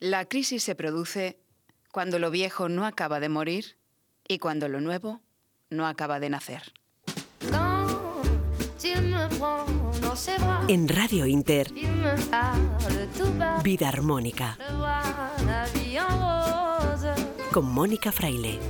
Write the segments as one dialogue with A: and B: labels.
A: La crisis se produce cuando lo viejo no acaba de morir y cuando lo nuevo no acaba de nacer.
B: En Radio Inter, Vida Armónica, con Mónica Fraile.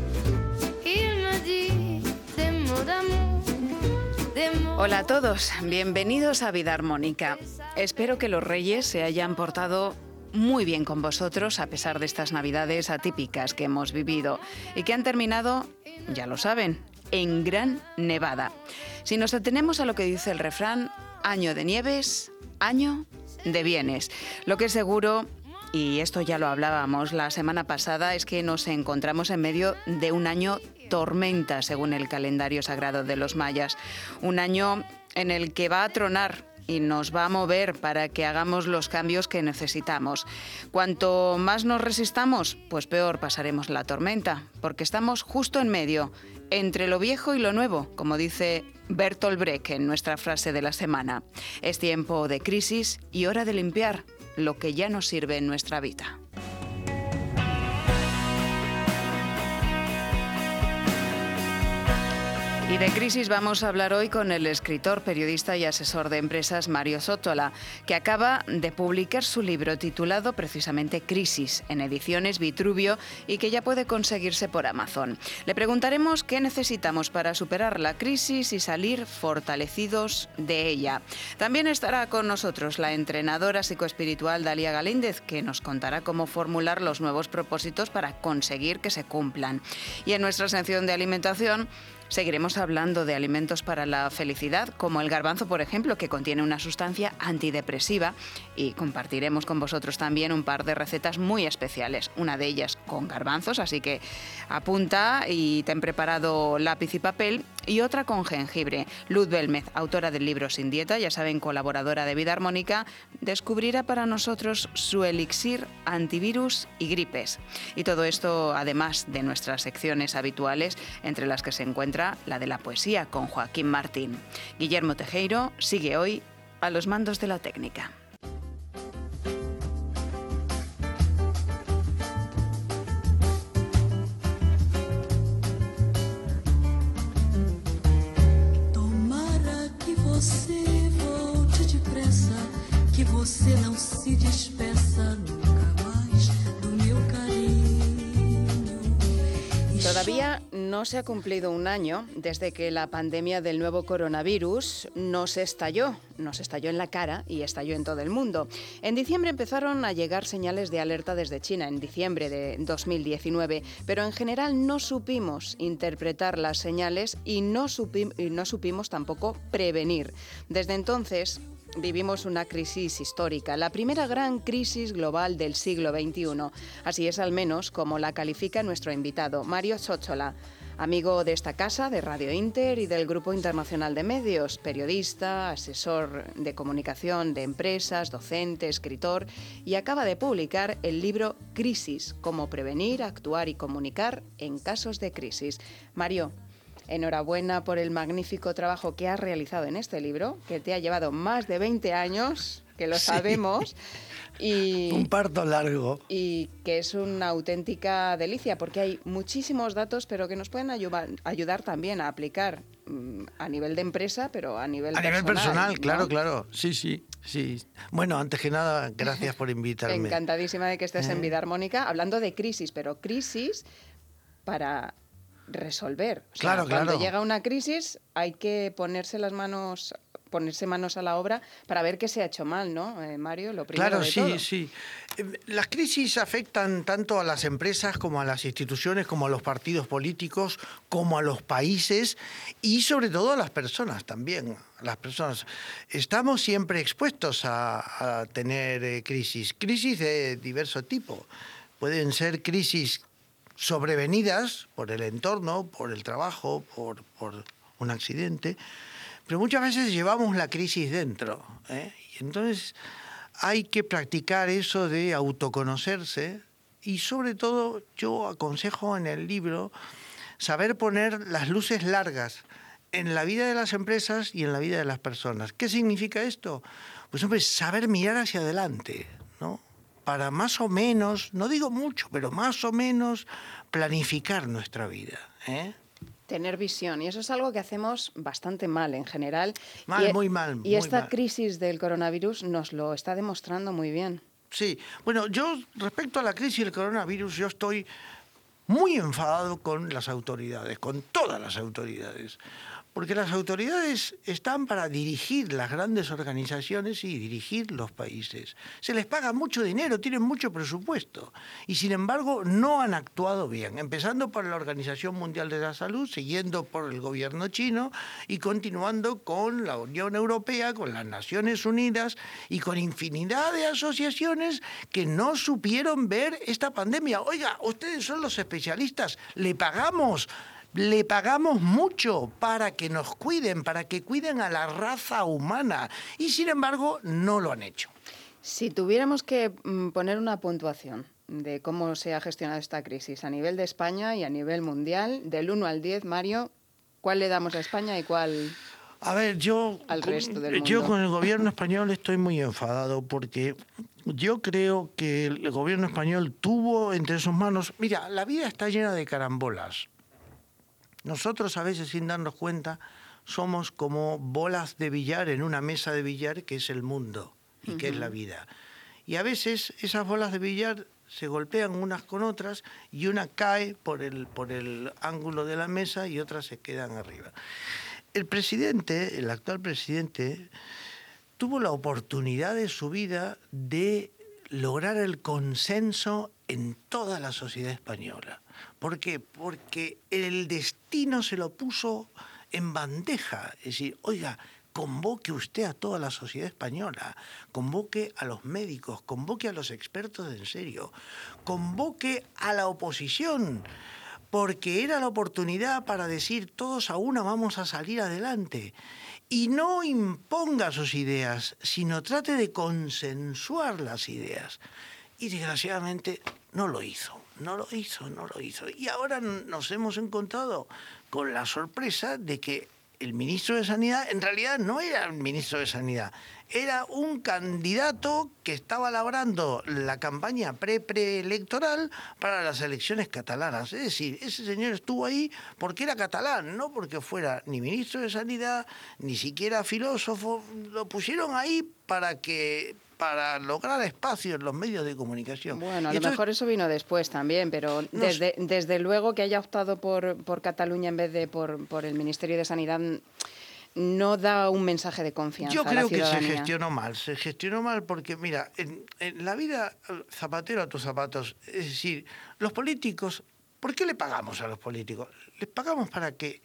A: Hola a todos, bienvenidos a Vida Armónica. Espero que los reyes se hayan portado muy bien con vosotros a pesar de estas navidades atípicas que hemos vivido y que han terminado, ya lo saben, en Gran Nevada. Si nos atenemos a lo que dice el refrán, año de nieves, año de bienes. Lo que es seguro, y esto ya lo hablábamos la semana pasada, es que nos encontramos en medio de un año tormenta, según el calendario sagrado de los mayas. Un año en el que va a tronar y nos va a mover para que hagamos los cambios que necesitamos. Cuanto más nos resistamos, pues peor pasaremos la tormenta, porque estamos justo en medio, entre lo viejo y lo nuevo, como dice Bertolt Brecht en nuestra frase de la semana. Es tiempo de crisis y hora de limpiar lo que ya nos sirve en nuestra vida. Y de crisis vamos a hablar hoy con el escritor, periodista y asesor de empresas Mario Sótola, que acaba de publicar su libro titulado precisamente Crisis en ediciones Vitruvio y que ya puede conseguirse por Amazon. Le preguntaremos qué necesitamos para superar la crisis y salir fortalecidos de ella. También estará con nosotros la entrenadora psicoespiritual Dalia Galíndez, que nos contará cómo formular los nuevos propósitos para conseguir que se cumplan. Y en nuestra sección de alimentación Seguiremos hablando de alimentos para la felicidad, como el garbanzo, por ejemplo, que contiene una sustancia antidepresiva y compartiremos con vosotros también un par de recetas muy especiales, una de ellas con garbanzos, así que apunta y ten preparado lápiz y papel, y otra con jengibre. Luz Belmez, autora del libro Sin Dieta, ya saben, colaboradora de Vida Armónica, descubrirá para nosotros su elixir antivirus y gripes. Y todo esto además de nuestras secciones habituales, entre las que se encuentra la de la poesía con Joaquín Martín. Guillermo Tejeiro sigue hoy a los mandos de la técnica.
C: Você não se despeça nunca mais do meu carinho. E
A: Todavía no se ha cumplido un año desde que la pandemia del nuevo coronavirus nos estalló, nos estalló en la cara y estalló en todo el mundo. En diciembre empezaron a llegar señales de alerta desde China, en diciembre de 2019, pero en general no supimos interpretar las señales y no, supi- y no supimos tampoco prevenir. Desde entonces, Vivimos una crisis histórica, la primera gran crisis global del siglo XXI. Así es al menos como la califica nuestro invitado, Mario Chochola, amigo de esta casa, de Radio Inter y del Grupo Internacional de Medios, periodista, asesor de comunicación de empresas, docente, escritor, y acaba de publicar el libro Crisis, cómo prevenir, actuar y comunicar en casos de crisis. Mario, Enhorabuena por el magnífico trabajo que has realizado en este libro, que te ha llevado más de 20 años, que lo
D: Sí.
A: sabemos, y,
D: Un parto largo.
A: y que es una auténtica delicia, porque hay muchísimos datos, pero que nos pueden ayudar, ayudar también a aplicar mm, a nivel de empresa, pero a nivel
D: A nivel
A: personal.
D: personal,
A: ¿no?
D: claro, claro. Sí, sí, sí. Bueno, antes que nada, gracias por invitarme.
A: Encantadísima de que estés en
D: Eh.
A: Vida Armónica, hablando de crisis, pero crisis para resolver. O sea,
D: Claro,
A: Cuando
D: claro.
A: llega una crisis hay que ponerse las manos ponerse manos a la obra para ver qué se ha hecho mal, ¿no, eh, Mario? Lo primero
D: Claro,
A: de
D: sí,
A: todo.
D: sí. Eh, Las crisis afectan tanto a las empresas como a las instituciones, como a los partidos políticos, como a los países y sobre todo a las personas también. Las personas. Estamos siempre expuestos a, a tener eh, crisis, crisis de diverso tipo. Pueden ser crisis sobrevenidas por el entorno, por el trabajo, por, por un accidente, pero muchas veces llevamos la crisis dentro. ¿eh? Y entonces hay que practicar eso de autoconocerse y sobre todo yo aconsejo en el libro saber poner las luces largas en la vida de las empresas y en la vida de las personas. ¿Qué significa esto? Pues hombre, saber mirar hacia adelante, ¿no? Para más o menos, no digo mucho, pero más o menos planificar nuestra vida. ¿eh?
A: Tener visión. Y eso es algo que hacemos bastante mal en general.
D: Mal,
A: y,
D: muy mal,
A: Y
D: muy
A: esta
D: mal.
A: crisis del coronavirus nos lo está demostrando muy bien.
D: Sí, bueno, yo respecto a la crisis del coronavirus, yo estoy muy enfadado con las autoridades, con todas las autoridades. Porque las autoridades están para dirigir las grandes organizaciones y dirigir los países. Se les paga mucho dinero, tienen mucho presupuesto. Y sin embargo no han actuado bien. Empezando por la Organización Mundial de la Salud, siguiendo por el gobierno chino y continuando con la Unión Europea, con las Naciones Unidas y con infinidad de asociaciones que no supieron ver esta pandemia. Oiga, ustedes son los especialistas, le pagamos le pagamos mucho para que nos cuiden, para que cuiden a la raza humana. Y sin embargo, no lo han hecho.
A: Si tuviéramos que mm, poner una puntuación de cómo se ha gestionado esta crisis a nivel de España y a nivel mundial, del 1 al 10, Mario, ¿cuál le damos a España y cuál
D: A ver, yo,
A: Al resto del
D: yo
A: mundo.
D: con el gobierno español estoy muy enfadado porque yo creo que el gobierno español tuvo entre sus manos, mira, la vida está llena de carambolas. Nosotros a veces sin darnos cuenta somos como bolas de billar en una mesa de billar que es el mundo y que es la vida. Y a veces esas bolas de billar se golpean unas con otras y una cae por el, por el ángulo de la mesa y otras se quedan arriba. El presidente, el actual presidente, tuvo la oportunidad de su vida de lograr el consenso en toda la sociedad española. ¿Por qué? Porque el destino se lo puso en bandeja. Es decir, oiga, convoque usted a toda la sociedad española, convoque a los médicos, convoque a los expertos en serio, convoque a la oposición, porque era la oportunidad para decir todos a una vamos a salir adelante. Y no imponga sus ideas, sino trate de consensuar las ideas. Y desgraciadamente no lo hizo, no lo hizo, no lo hizo. Y ahora nos hemos encontrado con la sorpresa de que el ministro de Sanidad en realidad no era el ministro de Sanidad, era un candidato que estaba labrando la campaña pre-preelectoral para las elecciones catalanas. Es decir, ese señor estuvo ahí porque era catalán, no porque fuera ni ministro de Sanidad, ni siquiera filósofo. Lo pusieron ahí para que para lograr espacio en los medios de comunicación.
A: Bueno, a lo mejor eso vino después también, pero
D: No
A: desde, desde luego que haya optado por, por Cataluña en vez de por, por el Ministerio de Sanidad no da un mensaje de confianza
D: Yo
A: a la
D: creo que se gestionó mal, se gestionó mal porque, mira, en, en la vida zapatero a tus zapatos, es decir, los políticos, ¿por qué le pagamos a los políticos? Les pagamos para que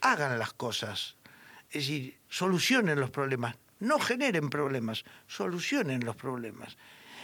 D: hagan las cosas, es decir, solucionen los problemas, no generen problemas, solucionen los problemas.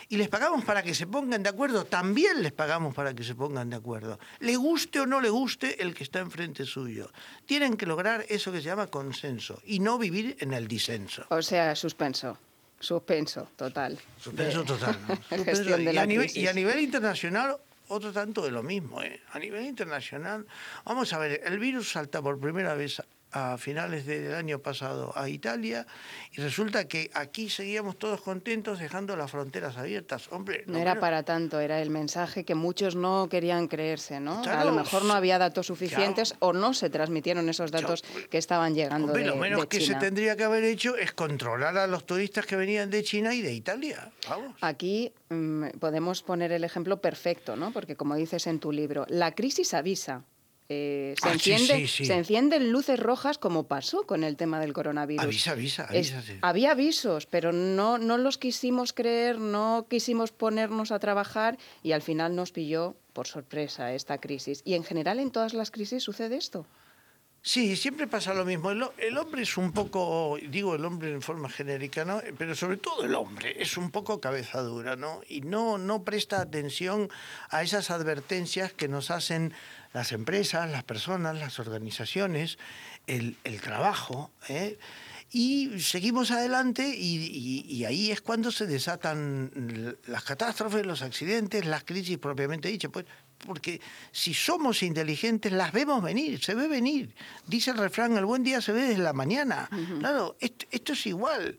D: Y les pagamos para que se pongan de acuerdo, también les pagamos para que se pongan de acuerdo. Le guste o no le guste el que está enfrente suyo. Tienen que lograr eso que se llama consenso y no vivir en el disenso.
A: O sea, suspenso. Suspenso total.
D: Suspenso total. ¿no? Suspenso-
A: gestión de
D: y, a nivel, y a nivel internacional, otro tanto de lo mismo. ¿eh? A nivel internacional, vamos a ver, el virus salta por primera vez a finales del año pasado a Italia y resulta que aquí seguíamos todos contentos dejando las fronteras abiertas. Hombre,
A: No era para tanto, era el mensaje que muchos no querían creerse, ¿no? a lo mejor no había datos suficientes o no se transmitieron esos datos que estaban llegando
D: Hombre,
A: de,
D: lo menos
A: de
D: que se tendría que haber hecho es controlar a los turistas que venían de China y de Italia. Vamos.
A: Aquí mm, podemos poner el ejemplo perfecto, ¿no? Porque como dices en tu libro, la crisis avisa. Eh, se,
D: Ah, sí,
A: enciende,
D: sí, sí.
A: se encienden luces rojas como pasó con el tema del coronavirus.
D: Avisa, avisa, avisa,
A: había avisos, pero no, no los quisimos creer, no quisimos ponernos a trabajar y al final nos pilló por sorpresa esta crisis. Y en general en todas las crisis sucede esto.
D: Sí, siempre pasa lo mismo. El, ho- el hombre es un poco, digo el hombre en forma genérica, ¿no? Pero sobre todo el hombre es un poco cabeza dura, ¿no? Y no, no presta atención a esas advertencias que nos hacen las empresas, las personas, las organizaciones, el, el trabajo, ¿eh? Y seguimos adelante y, y- y ahí es cuando se desatan las catástrofes, los accidentes, las crisis propiamente dichas. Pues, porque si somos inteligentes, las vemos venir, se ve venir. Dice el refrán, el buen día se ve desde la mañana. Claro, esto, esto es igual.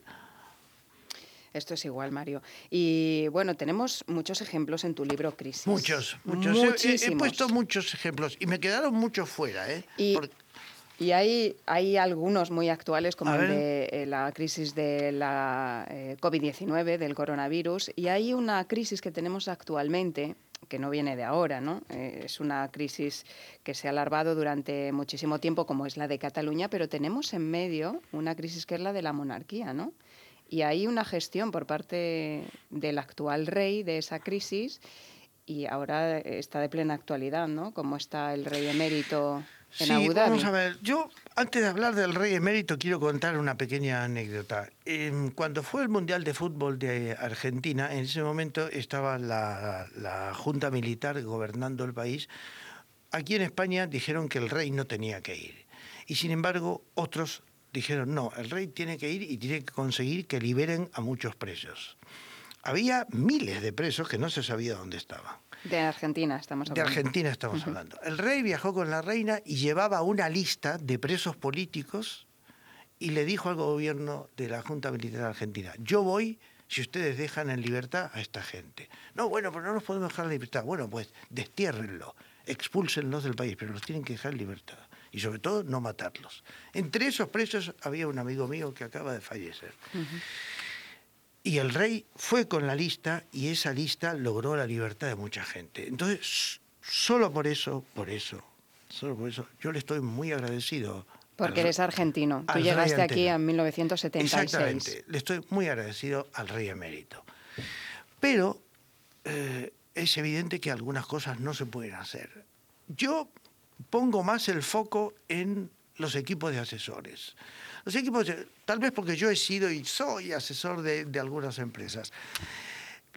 A: Esto es igual, Mario. Y bueno, tenemos muchos ejemplos en tu libro Crisis.
D: Muchos, muchos. He- He, he
A: Muchísimos.
D: puesto muchos ejemplos y me quedaron muchos fuera, ¿eh?
A: Y,
D: Porque-
A: y hay, hay algunos muy actuales, como el de eh, la crisis de la eh, COVID-19, del coronavirus, y hay una crisis que tenemos actualmente que no viene de ahora, ¿no? Eh, es una crisis que se ha alargado durante muchísimo tiempo, como es la de Cataluña, pero tenemos en medio una crisis que es la de la monarquía, ¿no? Y hay una gestión por parte del actual rey de esa crisis y ahora está de plena actualidad, ¿no? Como está el rey emérito en
D: Sí,
A: Abu Dhabi.
D: vamos a ver. Yo, antes de hablar del rey emérito, quiero contar una pequeña anécdota. Cuando fue el Mundial de Fútbol de Argentina, en ese momento estaba la, la Junta Militar gobernando el país. Aquí en España dijeron que el rey no tenía que ir. Y sin embargo, otros dijeron, no, el rey tiene que ir y tiene que conseguir que liberen a muchos presos. Había miles de presos que no se sabía dónde estaban.
A: De Argentina estamos
D: De
A: hablando.
D: Argentina estamos hablando. El rey viajó con la reina y llevaba una lista de presos políticos y le dijo al gobierno de la Junta Militar Argentina, yo voy si ustedes dejan en libertad a esta gente. No, bueno, pero no los podemos dejar en libertad. Bueno, pues destiérrenlo, expúlsenlos del país, pero los tienen que dejar en libertad. Y sobre todo, no matarlos. Entre esos presos había un amigo mío que acaba de fallecer. Y el rey fue con la lista y esa lista logró la libertad de mucha gente. Entonces, solo por eso, por eso, solo por eso, yo le estoy muy agradecido.
A: Porque
D: al-
A: eres argentino. Tú llegaste aquí en 1976.
D: Exactamente, le estoy muy agradecido al rey emérito. Pero eh, es evidente que algunas cosas no se pueden hacer. Yo pongo más el foco en los equipos de asesores. Los equipos, tal vez porque yo he sido y soy asesor de, de algunas empresas.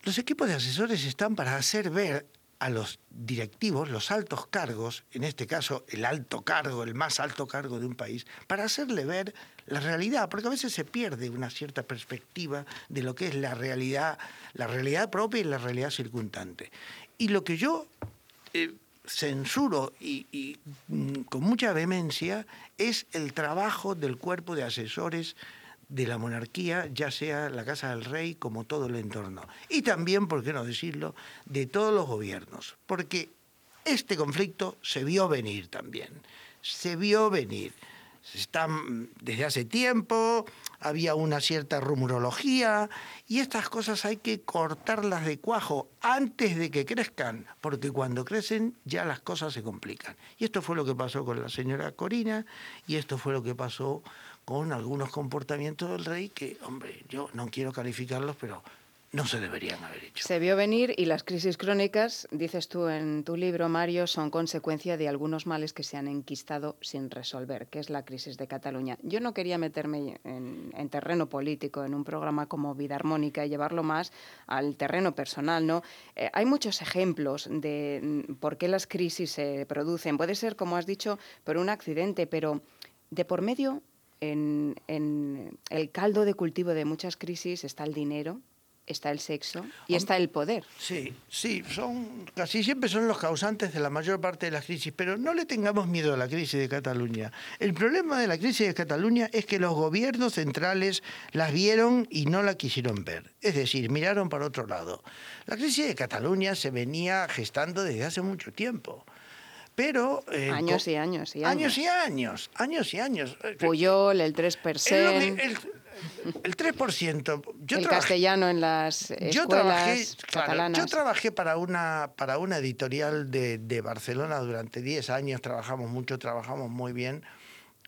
D: Los equipos de asesores están para hacer ver a los directivos, los altos cargos, en este caso el alto cargo, el más alto cargo de un país, para hacerle ver la realidad, porque a veces se pierde una cierta perspectiva de lo que es la realidad, la realidad propia y la realidad circundante. Y lo que yo eh, censuro y, mm, con mucha vehemencia es el trabajo del cuerpo de asesores de la monarquía, ya sea la Casa del Rey como todo el entorno. Y también, por qué no decirlo, de todos los gobiernos. Porque este conflicto se vio venir también. Se vio venir. Está, mm, desde hace tiempo, había una cierta rumorología y estas cosas hay que cortarlas de cuajo antes de que crezcan, porque cuando crecen ya las cosas se complican. Y esto fue lo que pasó con la señora Corina y esto fue lo que pasó con algunos comportamientos del rey que, hombre, yo no quiero calificarlos, pero no se deberían haber hecho.
A: Se vio venir y las crisis crónicas, dices tú en tu libro, Mario, son consecuencia de algunos males que se han enquistado sin resolver, que es la crisis de Cataluña. Yo no quería meterme en, en terreno político en un programa como Vida Armónica y llevarlo más al terreno personal, ¿no? Eh, hay muchos ejemplos de mm, por qué las crisis se producen. Puede ser, como has dicho, por un accidente, pero de por medio, en, en el caldo de cultivo de muchas crisis está el dinero, está el sexo y está el poder.
D: Sí, sí, son casi siempre son los causantes de la mayor parte de las crisis, pero no le tengamos miedo a la crisis de Cataluña. El problema de la crisis de Cataluña es que los gobiernos centrales las vieron y no la quisieron ver, es decir, miraron para otro lado. La crisis de Cataluña se venía gestando desde hace mucho tiempo. Pero eh,
A: Años y años y
D: años
A: años.
D: y años, años y años.
A: Puyol, el
D: Es lo
A: 3%,
D: mi- el, el 3%. Yo
A: el
D: trabajé-
A: castellano en las escuelas
D: yo trabajé, claro,
A: catalanas.
D: yo trabajé para una, para una editorial de, de Barcelona durante 10 años, trabajamos mucho, trabajamos muy bien.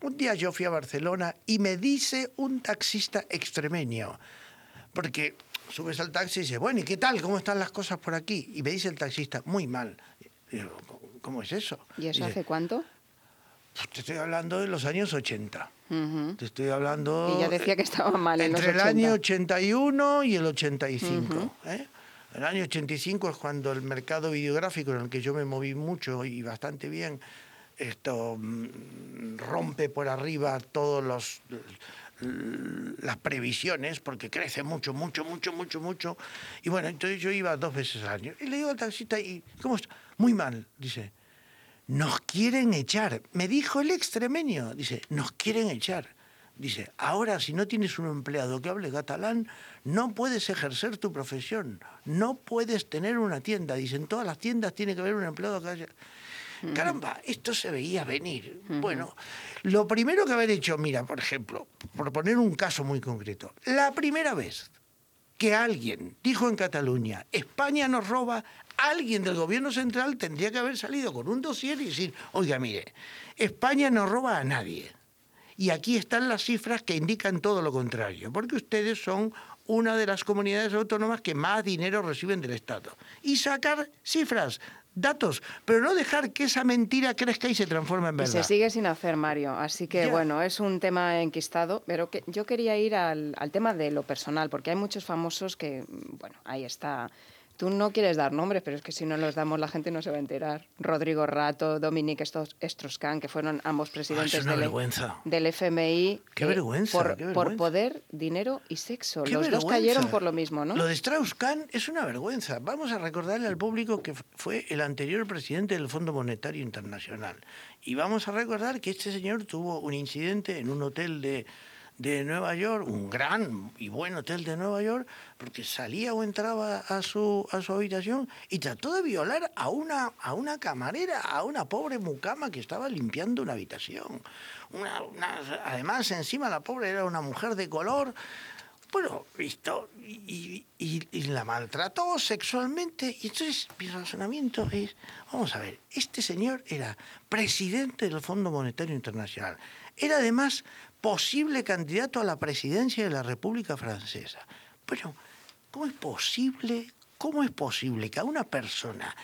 D: Un día yo fui a Barcelona y me dice un taxista extremeño, porque subes al taxi y dices, bueno, ¿y qué tal? ¿Cómo están las cosas por aquí? Y me dice el taxista, muy mal. Digo, ¿cómo es eso?
A: ¿Y eso hace cuánto?
D: "Pues te estoy hablando de los años 80.
A: Ujú.
D: Te estoy hablando...
A: Y ya decía que estaba mal en los
D: Entre el
A: 80.
D: año 81 y el 85. ¿eh? El año 85 es cuando el mercado videográfico, en el que yo me moví mucho y bastante bien, esto mm, rompe por arriba todos los las previsiones porque crece mucho, mucho, mucho, mucho, mucho. Y bueno, entonces yo iba dos veces al año. Y le digo al taxista, ¿y cómo está? Muy mal, dice. Nos quieren echar. Me dijo el extremeño, dice, nos quieren echar. Dice, ahora si no tienes un empleado que hable catalán, no puedes ejercer tu profesión, no puedes tener una tienda. Dicen, todas las tiendas tiene que haber un empleado que haya... Caramba, esto se veía venir. Bueno, lo primero que haber hecho, mira, por ejemplo, por poner un caso muy concreto, la primera vez que alguien dijo en Cataluña, España nos roba, alguien del gobierno central tendría que haber salido con un dossier y decir, oiga, mire, España no roba a nadie. Y aquí están las cifras que indican todo lo contrario, porque ustedes son una de las comunidades autónomas que más dinero reciben del Estado. Y sacar cifras, datos, pero no dejar que esa mentira crezca y se transforme en
A: Y
D: verdad.
A: se sigue sin hacer, Mario. Así que,
D: Ya.
A: bueno, es un tema enquistado. Pero que yo quería ir al, al tema de lo personal, porque hay muchos famosos que, mm, bueno, ahí está. Tú no quieres dar nombres, pero es que si no los damos la gente no se va a enterar. Rodrigo Rato, Dominique Strauss-Kahn, que fueron ambos presidentes del, del FMI.
D: Qué
A: eh,
D: vergüenza,
A: Por,
D: qué
A: por
D: vergüenza.
A: poder, dinero y sexo.
D: ¡Qué
A: los dos cayeron por lo mismo, ¿no?
D: Lo de Strauss-Kahn es una vergüenza. Vamos a recordarle al público que fue el anterior presidente del Fondo Monetario Internacional. Y vamos a recordar que este señor tuvo un incidente en un hotel de, de Nueva York, un gran y buen hotel de Nueva York, porque salía o entraba a su, a su habitación y trató de violar a una, a una camarera, a una pobre mucama que estaba limpiando una habitación. Una- una- además, encima la pobre era una mujer de color. Bueno, visto, y, y- la maltrató sexualmente. Y entonces mi razonamiento es, vamos a ver, este señor era presidente del Fondo Monetario Internacional. Era además posible candidato a la presidencia de la República Francesa. Bueno, ¿cómo es posible, cómo es posible que a una persona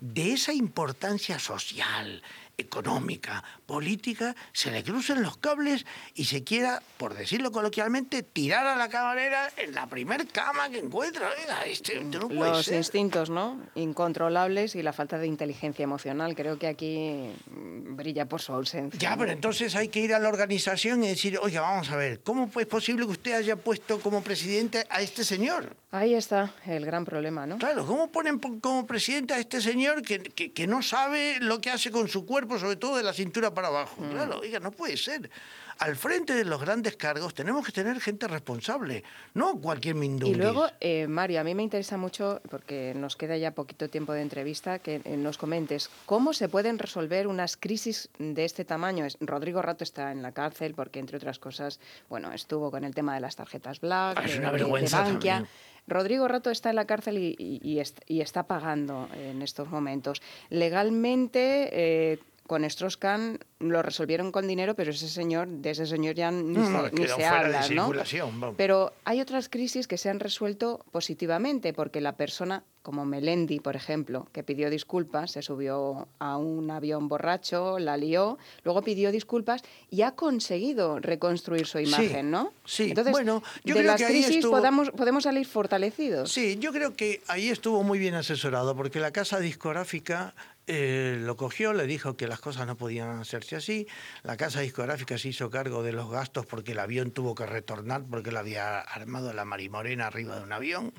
D: de esa importancia social, económica, política, se le crucen los cables y se quiera, por decirlo coloquialmente, tirar a la camarera en la primer cama que encuentra. Oiga, este, esto no puede
A: Los
D: ser.
A: instintos, ¿no? Incontrolables y la falta de inteligencia emocional. Creo que aquí brilla por su ausencia.
D: Ya, pero entonces hay que ir a la organización y decir, oiga, vamos a ver, ¿cómo es posible que usted haya puesto como presidente a este señor?
A: Ahí está el gran problema, ¿no?
D: Claro, ¿cómo ponen po- como presidente a este señor que, que- que no sabe lo que hace con su cuerpo, sobre todo de la cintura para abajo?
A: Mm.
D: Claro, oiga, no puede ser. Al frente de los grandes cargos tenemos que tener gente responsable, no cualquier mindundis.
A: Y luego, eh, Mario, a mí me interesa mucho, porque nos queda ya poquito tiempo de entrevista, que eh, nos comentes cómo se pueden resolver unas crisis de este tamaño. Rodrigo Rato está en la cárcel porque, entre otras cosas, bueno, estuvo con el tema de las tarjetas Black,
D: Ah, es
A: de-
D: una
A: de- de
D: vergüenza
A: Bankia.
D: también.
A: Rodrigo Rato está en la cárcel y, y- y est- y está pagando en estos momentos. Legalmente, eh, con Strauss-Kahn lo resolvieron con dinero, pero ese señor, de ese señor ya ni
D: No,
A: se,
D: no,
A: ni habla, ¿no?
D: vamos.
A: Pero hay otras crisis que se han resuelto positivamente, porque la persona, como Melendi, por ejemplo, que pidió disculpas, se subió a un avión borracho, la lió, luego pidió disculpas y ha conseguido reconstruir su imagen, ¿no?
D: sí.
A: Entonces,
D: Bueno, yo
A: de
D: creo
A: las
D: que ahí
A: crisis
D: estuvo-
A: podamos, podemos salir fortalecidos.
D: Sí, yo creo que ahí estuvo muy bien asesorado, porque la casa discográfica eh, lo cogió, le dijo que las cosas no podían hacerse así. La casa discográfica se hizo cargo de los gastos porque el avión tuvo que retornar porque lo había armado la Marimorena arriba de un avión.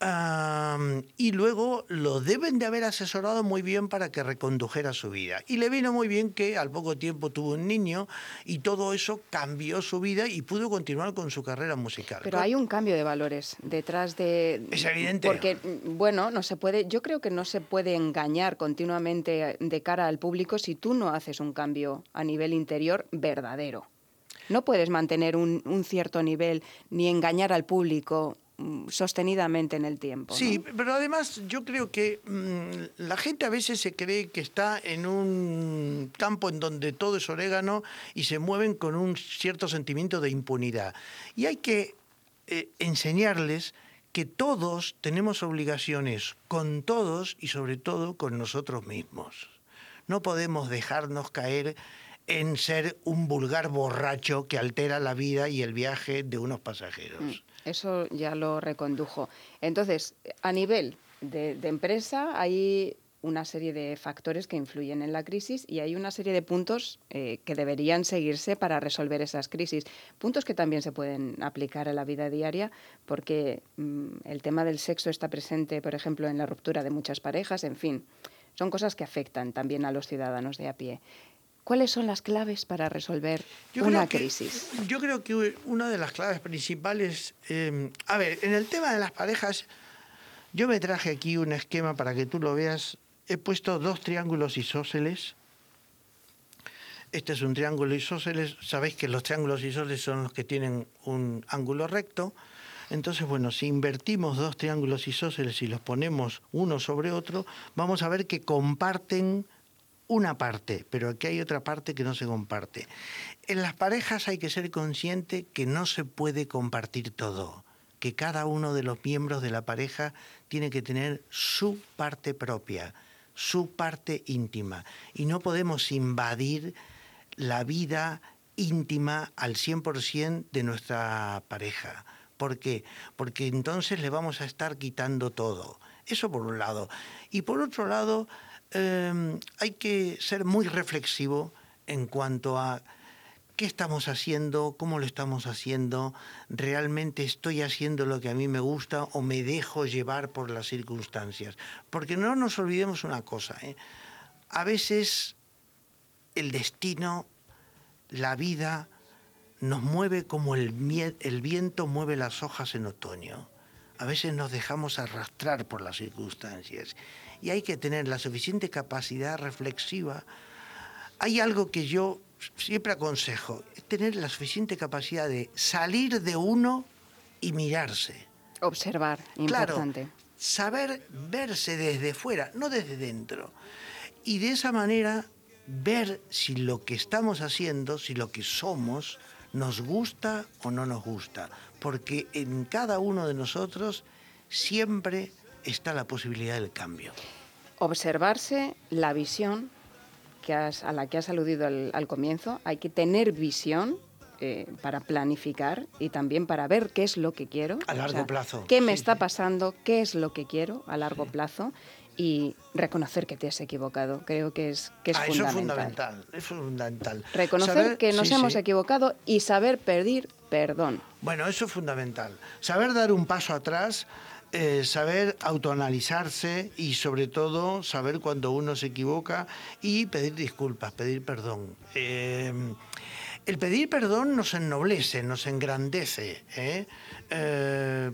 D: Am, y luego lo deben de haber asesorado muy bien para que recondujera su vida. Y le vino muy bien que al poco tiempo tuvo un niño y todo eso cambió su vida y pudo continuar con su carrera musical.
A: Pero hay un cambio de valores detrás de...
D: Es evidente.
A: Porque, mm, bueno, no se puede... Yo creo que no se puede engañar continuamente de cara al público si tú no haces un cambio a nivel interior verdadero. No puedes mantener un, un cierto nivel ni engañar al público mm, sostenidamente en el tiempo. ¿no?
D: Sí, pero además yo creo que mm, la gente a veces se cree que está en un campo en donde todo es orégano y se mueven con un cierto sentimiento de impunidad. Y hay que eh, enseñarles que todos tenemos obligaciones con todos y sobre todo con nosotros mismos. No podemos dejarnos caer en ser un vulgar borracho que altera la vida y el viaje de unos pasajeros.
A: Eso ya lo recondujo. Entonces, a nivel de, empresa hay una serie de factores que influyen en la crisis y hay una serie de puntos eh, que deberían seguirse para resolver esas crisis. Puntos que también se pueden aplicar a la vida diaria porque mm, el tema del sexo está presente, por ejemplo, en la ruptura de muchas parejas, en fin, son cosas que afectan también a los ciudadanos de a pie. ¿Cuáles son las claves para resolver
D: Yo
A: una
D: que-
A: crisis?
D: yo creo que una de las claves principales, eh, a ver, en el tema de las parejas, yo me traje aquí un esquema para que tú lo veas. He puesto dos triángulos isósceles. Este es un triángulo isósceles. Sabéis que los triángulos isósceles son los que tienen un ángulo recto. Entonces, bueno, si invertimos dos triángulos isósceles y los ponemos uno sobre otro, vamos a ver que comparten una parte, pero aquí hay otra parte que no se comparte. En las parejas hay que ser consciente que no se puede compartir todo, que cada uno de los miembros de la pareja tiene que tener su parte propia, su parte íntima, y no podemos invadir la vida íntima al 100% de nuestra pareja. ¿Por qué? Porque entonces le vamos a estar quitando todo. Eso por un lado. Y por otro lado, eh, hay que ser muy reflexivo en cuanto a qué estamos haciendo, cómo lo estamos haciendo, realmente estoy haciendo lo que a mí me gusta o me dejo llevar por las circunstancias. Porque no nos olvidemos una cosa, ¿eh? a veces el destino, la vida, nos mueve como el, el viento mueve las hojas en otoño. A veces nos dejamos arrastrar por las circunstancias y hay que tener la suficiente capacidad reflexiva. Hay algo que yo siempre aconsejo, es tener la suficiente capacidad de salir de uno y mirarse.
A: Observar, importante.
D: Claro, saber verse desde fuera, no desde dentro. Y de esa manera ver si lo que estamos haciendo, si lo que somos, nos gusta o no nos gusta. Porque en cada uno de nosotros siempre está la posibilidad del cambio.
A: Observarse la visión que has- a la que has aludido al, al comienzo. Hay que tener visión eh, para planificar y también para ver qué es lo que quiero.
D: A largo plazo,
A: ¿Qué me
D: sí,
A: está pasando? ¿Qué es lo que quiero a largo plazo? Y reconocer que te has equivocado. Creo que es, que es
D: Ah, eso es
A: fundamental.
D: fundamental. Es fundamental.
A: Reconocer
D: Saber-
A: que nos hemos equivocado y saber pedir perdón.
D: Bueno, eso es fundamental. Saber dar un paso atrás, eh, saber autoanalizarse y sobre todo saber cuando uno se equivoca y pedir disculpas, pedir perdón. Eh, el pedir perdón nos ennoblece, nos engrandece, ¿eh?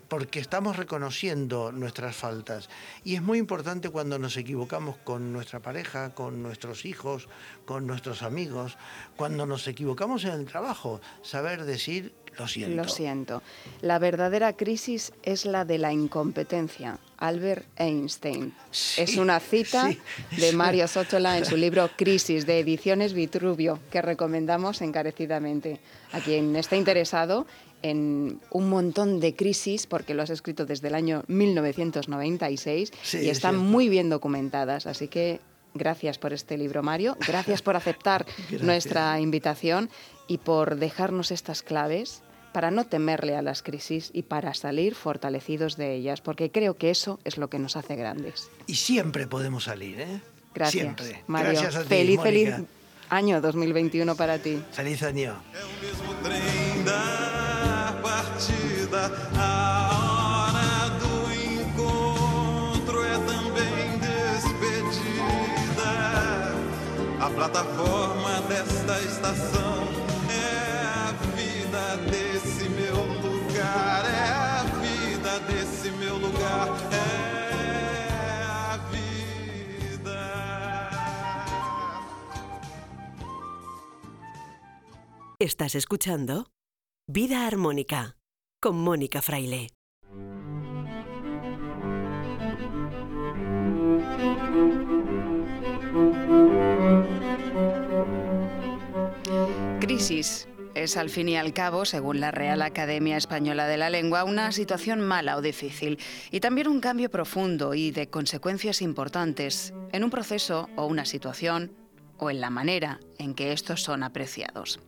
D: Porque estamos reconociendo nuestras faltas. Y es muy importante cuando nos equivocamos con nuestra pareja, con nuestros hijos, con nuestros amigos, cuando nos equivocamos en el trabajo, saber decir lo siento.
A: Lo siento. La verdadera crisis es la de la incompetencia. Albert Einstein.
D: Sí,
A: es una cita
D: sí,
A: de. Mario Sótola en su libro Crisis de Ediciones Vitruvio, que recomendamos encarecidamente a quien esté interesado en un montón de crisis, porque lo has escrito desde el año 1996
D: Sí,
A: y
D: es
A: están muy bien documentadas. Así que gracias por este libro, Mario. Gracias por aceptar
D: Gracias.
A: nuestra invitación y por dejarnos estas claves para no temerle a las crisis y para salir fortalecidos de ellas, porque creo que eso es lo que nos hace grandes.
D: Y siempre podemos salir, ¿eh?
A: Gracias,
D: Siempre.
A: Mario.
D: Gracias a ti,
A: feliz, feliz año 2021 para ti.
D: Feliz año.
E: É o mesmo lugar, é a vida desse meu lugar, é a vida.
B: Estás escuchando Vida Armónica con Mónica Fraile.
A: Crisis es al fin y al cabo, según la Real Academia Española de la Lengua, una situación mala o difícil y también un cambio profundo y de consecuencias importantes en un proceso o una situación o en la manera en que estos son apreciados.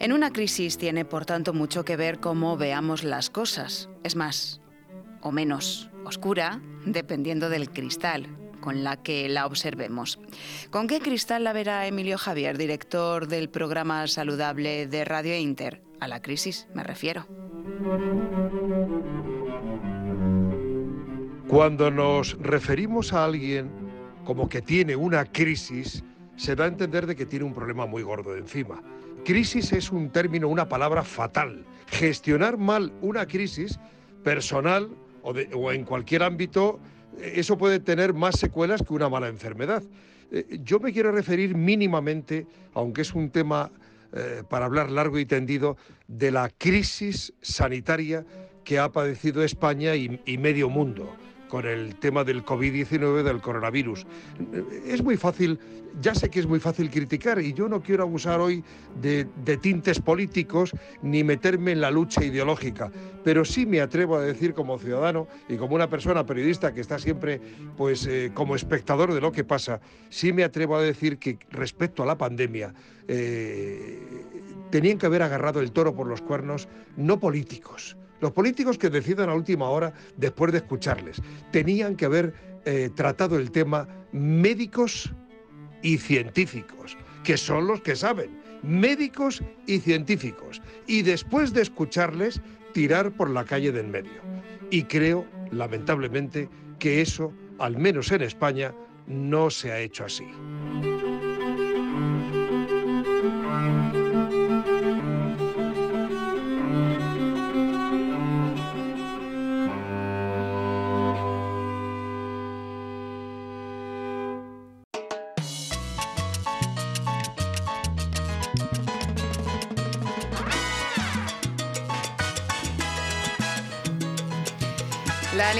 A: En una crisis tiene, por tanto, mucho que ver cómo veamos las cosas. Es más, o menos oscura, dependiendo del cristal con la que la observemos. ¿Con qué cristal la verá Emilio Javier, director del programa saludable de Radio Inter? A la crisis me refiero.
F: Cuando nos referimos a alguien como que tiene una crisis, se da a entender de que tiene un problema muy gordo encima. Crisis es un término, una palabra fatal. Gestionar mal una crisis personal o, de- en cualquier ámbito, eso puede tener más secuelas que una mala enfermedad. Eh, Yo me quiero referir mínimamente, aunque es un tema eh, para hablar largo y tendido, de la crisis sanitaria que ha padecido España y, y medio mundo con el tema del COVID-19, del coronavirus. Es muy fácil, ya sé que es muy fácil criticar y yo no quiero abusar hoy de, de tintes políticos ni meterme en la lucha ideológica, pero sí me atrevo a decir como ciudadano y como una persona periodista que está siempre pues eh, como espectador de lo que pasa, sí me atrevo a decir que respecto a la pandemia eh, tenían que haber agarrado el toro por los cuernos no políticos, los políticos que decidan a última hora, después de escucharles, tenían que haber eh, tratado el tema médicos y científicos, que son los que saben, médicos y científicos, y después de escucharles, tirar por la calle del medio. Y creo, lamentablemente, que eso, al menos en España, no se ha hecho así.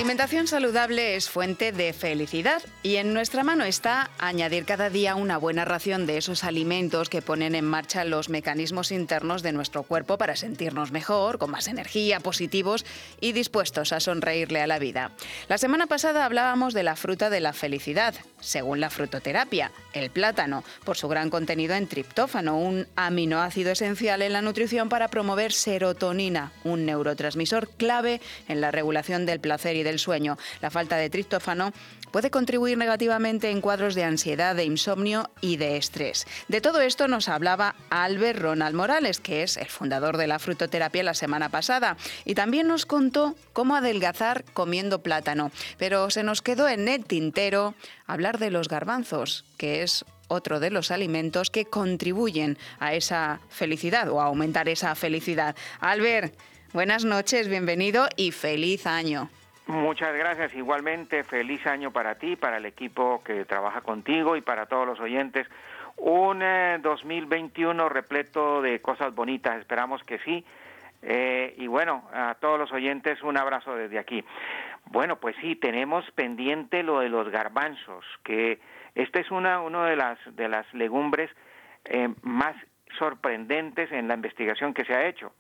A: Alimentación saludable es fuente de felicidad y en nuestra mano está añadir cada día una buena ración de esos alimentos que ponen en marcha los mecanismos internos de nuestro cuerpo para sentirnos mejor, con más energía, positivos y dispuestos a sonreírle a la vida. La semana pasada hablábamos de la fruta de la felicidad, según la frutoterapia, el plátano, por su gran contenido en triptófano, un aminoácido esencial en la nutrición para promover serotonina, un neurotransmisor clave en la regulación del placer y del sueño. La falta de triptófano puede contribuir negativamente en cuadros de ansiedad, de insomnio y de estrés. De todo esto nos hablaba Albert Ronald Morales, que es el fundador de la frutoterapia la semana pasada, y también nos contó cómo adelgazar comiendo plátano. Pero se nos quedó en el tintero hablar de los garbanzos, que es otro de los alimentos que contribuyen a esa felicidad o a aumentar esa felicidad. Albert, buenas noches, bienvenido y feliz año.
G: Muchas gracias. Igualmente, feliz año para ti, para el equipo que trabaja contigo y para todos los oyentes. Un eh, 2021 repleto de cosas bonitas, esperamos que sí. Eh, y bueno, a todos los oyentes un abrazo desde aquí. Bueno, pues sí, tenemos pendiente lo de los garbanzos, que esta es una, una de, las, de las legumbres eh, más sorprendentes en la investigación que se ha hecho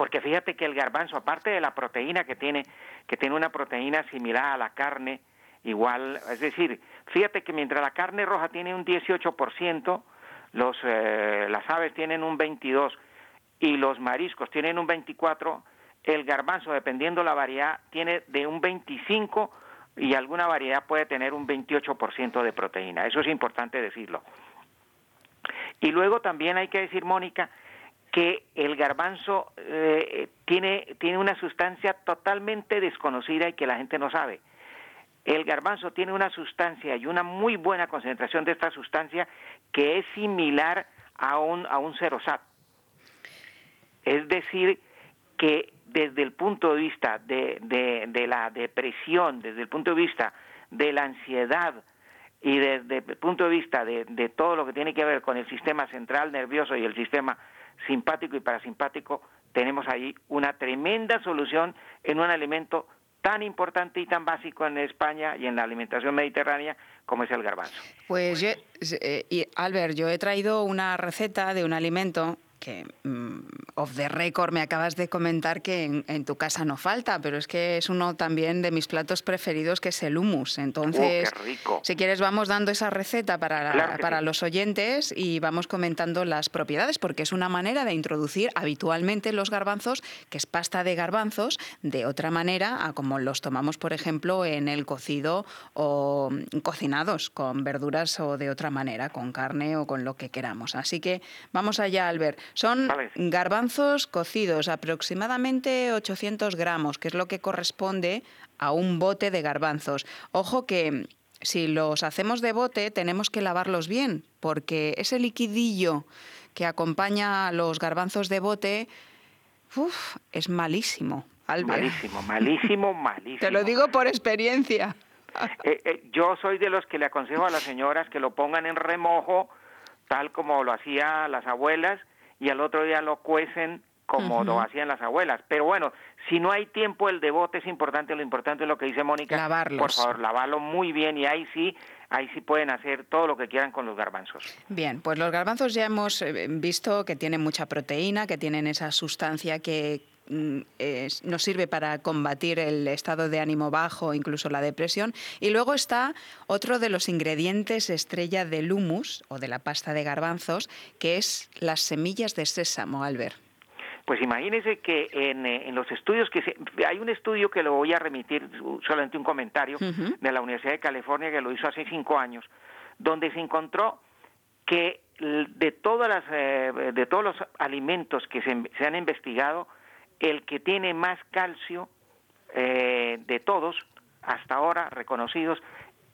G: porque fíjate que el garbanzo, aparte de la proteína que tiene, que tiene una proteína similar a la carne, igual, es decir, fíjate que mientras la carne roja tiene un 18%, los, eh, las aves tienen un 22% y los mariscos tienen un 24%, el garbanzo, dependiendo la variedad, tiene de un 25% y alguna variedad puede tener un 28% de proteína. Eso es importante decirlo. Y luego también hay que decir, Mónica, que el garbanzo eh, tiene, tiene una sustancia totalmente desconocida y que la gente no sabe. El garbanzo tiene una sustancia y una muy buena concentración de esta sustancia que es similar a un, a un cerosat. Es decir, que desde el punto de vista de, de, de la depresión, desde el punto de vista de la ansiedad, y desde el punto de vista de, de, todo lo que tiene que ver con el sistema central nervioso y el sistema simpático y parasimpático, tenemos ahí una tremenda solución en un alimento tan importante y tan básico en España y en la alimentación mediterránea como es el garbanzo.
A: Pues yo, eh, Albert, yo he traído una receta de un alimento que mm, off the record me acabas de comentar que en, en, tu casa no falta, pero es que es uno también de mis platos preferidos que es el hummus. Entonces,
G: oh, qué rico.
A: si quieres vamos dando esa receta para, la,
G: Claro
A: para
G: sí.
A: los oyentes y vamos comentando las propiedades, porque es una manera de introducir habitualmente los garbanzos, que es pasta de garbanzos, de otra manera a como los tomamos, por ejemplo, en el cocido o mm, cocinados con verduras o de otra manera, con carne o con lo que queramos. Así que vamos allá, Albert. Son
G: Vale.
A: garbanzos cocidos, aproximadamente 800 gramos, que es lo que corresponde a un bote de garbanzos. Ojo que si los hacemos de bote, tenemos que lavarlos bien, porque ese liquidillo que acompaña a los garbanzos de bote uf, es malísimo. Albert.
G: Malísimo, malísimo, malísimo.
A: Te lo digo por experiencia.
G: Eh, eh, yo soy de los que le aconsejo a las señoras que lo pongan en remojo, tal como lo hacían las abuelas, y al otro día lo cuecen como lo hacían las abuelas. Pero bueno, si no hay tiempo, el devote es importante. Lo importante es lo que dice Mónica.
A: Lavarlos.
G: Por favor, lavarlo muy bien y ahí sí, ahí sí pueden hacer todo lo que quieran con los garbanzos.
A: Bien, pues los garbanzos ya hemos eh, visto que tienen mucha proteína, que tienen esa sustancia que es- nos sirve para combatir el estado de ánimo bajo, incluso la depresión. Y luego está otro de los ingredientes estrella del humus o de la pasta de garbanzos, que es las semillas de sésamo, Albert.
G: Pues imagínense que en, eh, en los estudios que se, hay un estudio que lo voy a remitir, solamente un comentario, de la Universidad de California que lo hizo hace cinco años, donde se encontró que de todas las eh, de todos los alimentos que se, se han investigado, el que tiene más calcio eh, de todos hasta ahora reconocidos